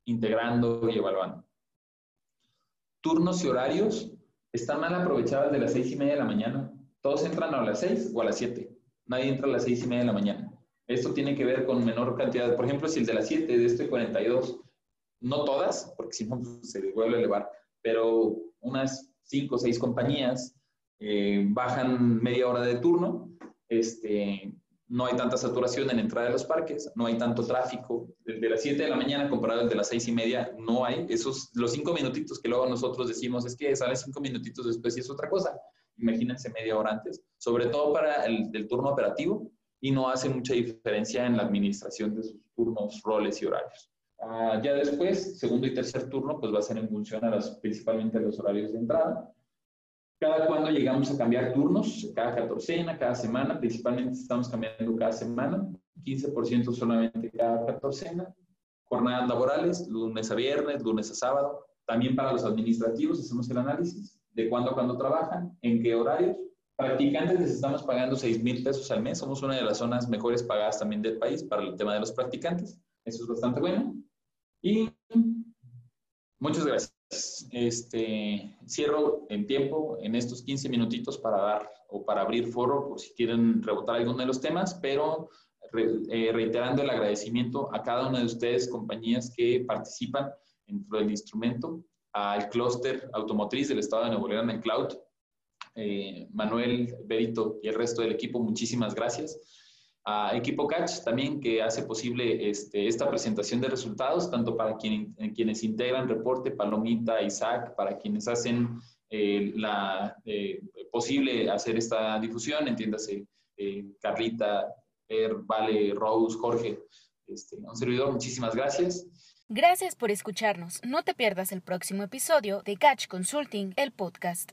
integrando y evaluando. Turnos y horarios están mal aprovechadas de las seis y media de la mañana. Todos entran a las seis o a las siete. Nadie entra a las seis y media de la mañana. Esto tiene que ver con menor cantidad. Por ejemplo, si el de las siete de este 42, no todas, porque si no pues, se vuelve a elevar, pero unas cinco o seis compañías eh, bajan media hora de turno, este, no hay tanta saturación en la entrada de los parques, no hay tanto tráfico. Desde las 7 de la mañana comparado al de las 6 y media, no hay. Esos, los cinco minutitos que luego nosotros decimos es que sale cinco minutitos después y es otra cosa. Imagínense media hora antes, sobre todo para el, el turno operativo y no hace mucha diferencia en la administración de sus turnos, roles y horarios. Ah, ya después, segundo y tercer turno, pues va a ser en función a las, principalmente a los horarios de entrada cada cuando llegamos a cambiar turnos, cada catorcena, cada semana, principalmente estamos cambiando cada semana, 15% solamente cada catorcena, jornadas laborales, lunes a viernes, lunes a sábado, también para los administrativos hacemos el análisis de cuándo a cuándo trabajan, en qué horarios. Practicantes les estamos pagando 6 mil pesos al mes, somos una de las zonas mejores pagadas también del país para el tema de los practicantes, eso es bastante bueno. Y muchas gracias. Este, cierro en tiempo en estos 15 minutitos para dar o para abrir foro por si quieren rebotar alguno de los temas, pero eh, reiterando el agradecimiento a cada una de ustedes, compañías que participan dentro del instrumento, al clúster automotriz del Estado de Nuevo León en Cloud, eh, Manuel, Berito y el resto del equipo, muchísimas gracias a Equipo Catch también que hace posible este, esta presentación de resultados, tanto para eh, quienes integran reporte, Palomita, Isaac, para quienes hacen eh, la eh, posible hacer esta difusión, entiéndase Carlita, Er, Vale, Rose, Jorge, este, un servidor, muchísimas gracias. Gracias por escucharnos. No te pierdas el próximo episodio de Catch Consulting, el podcast.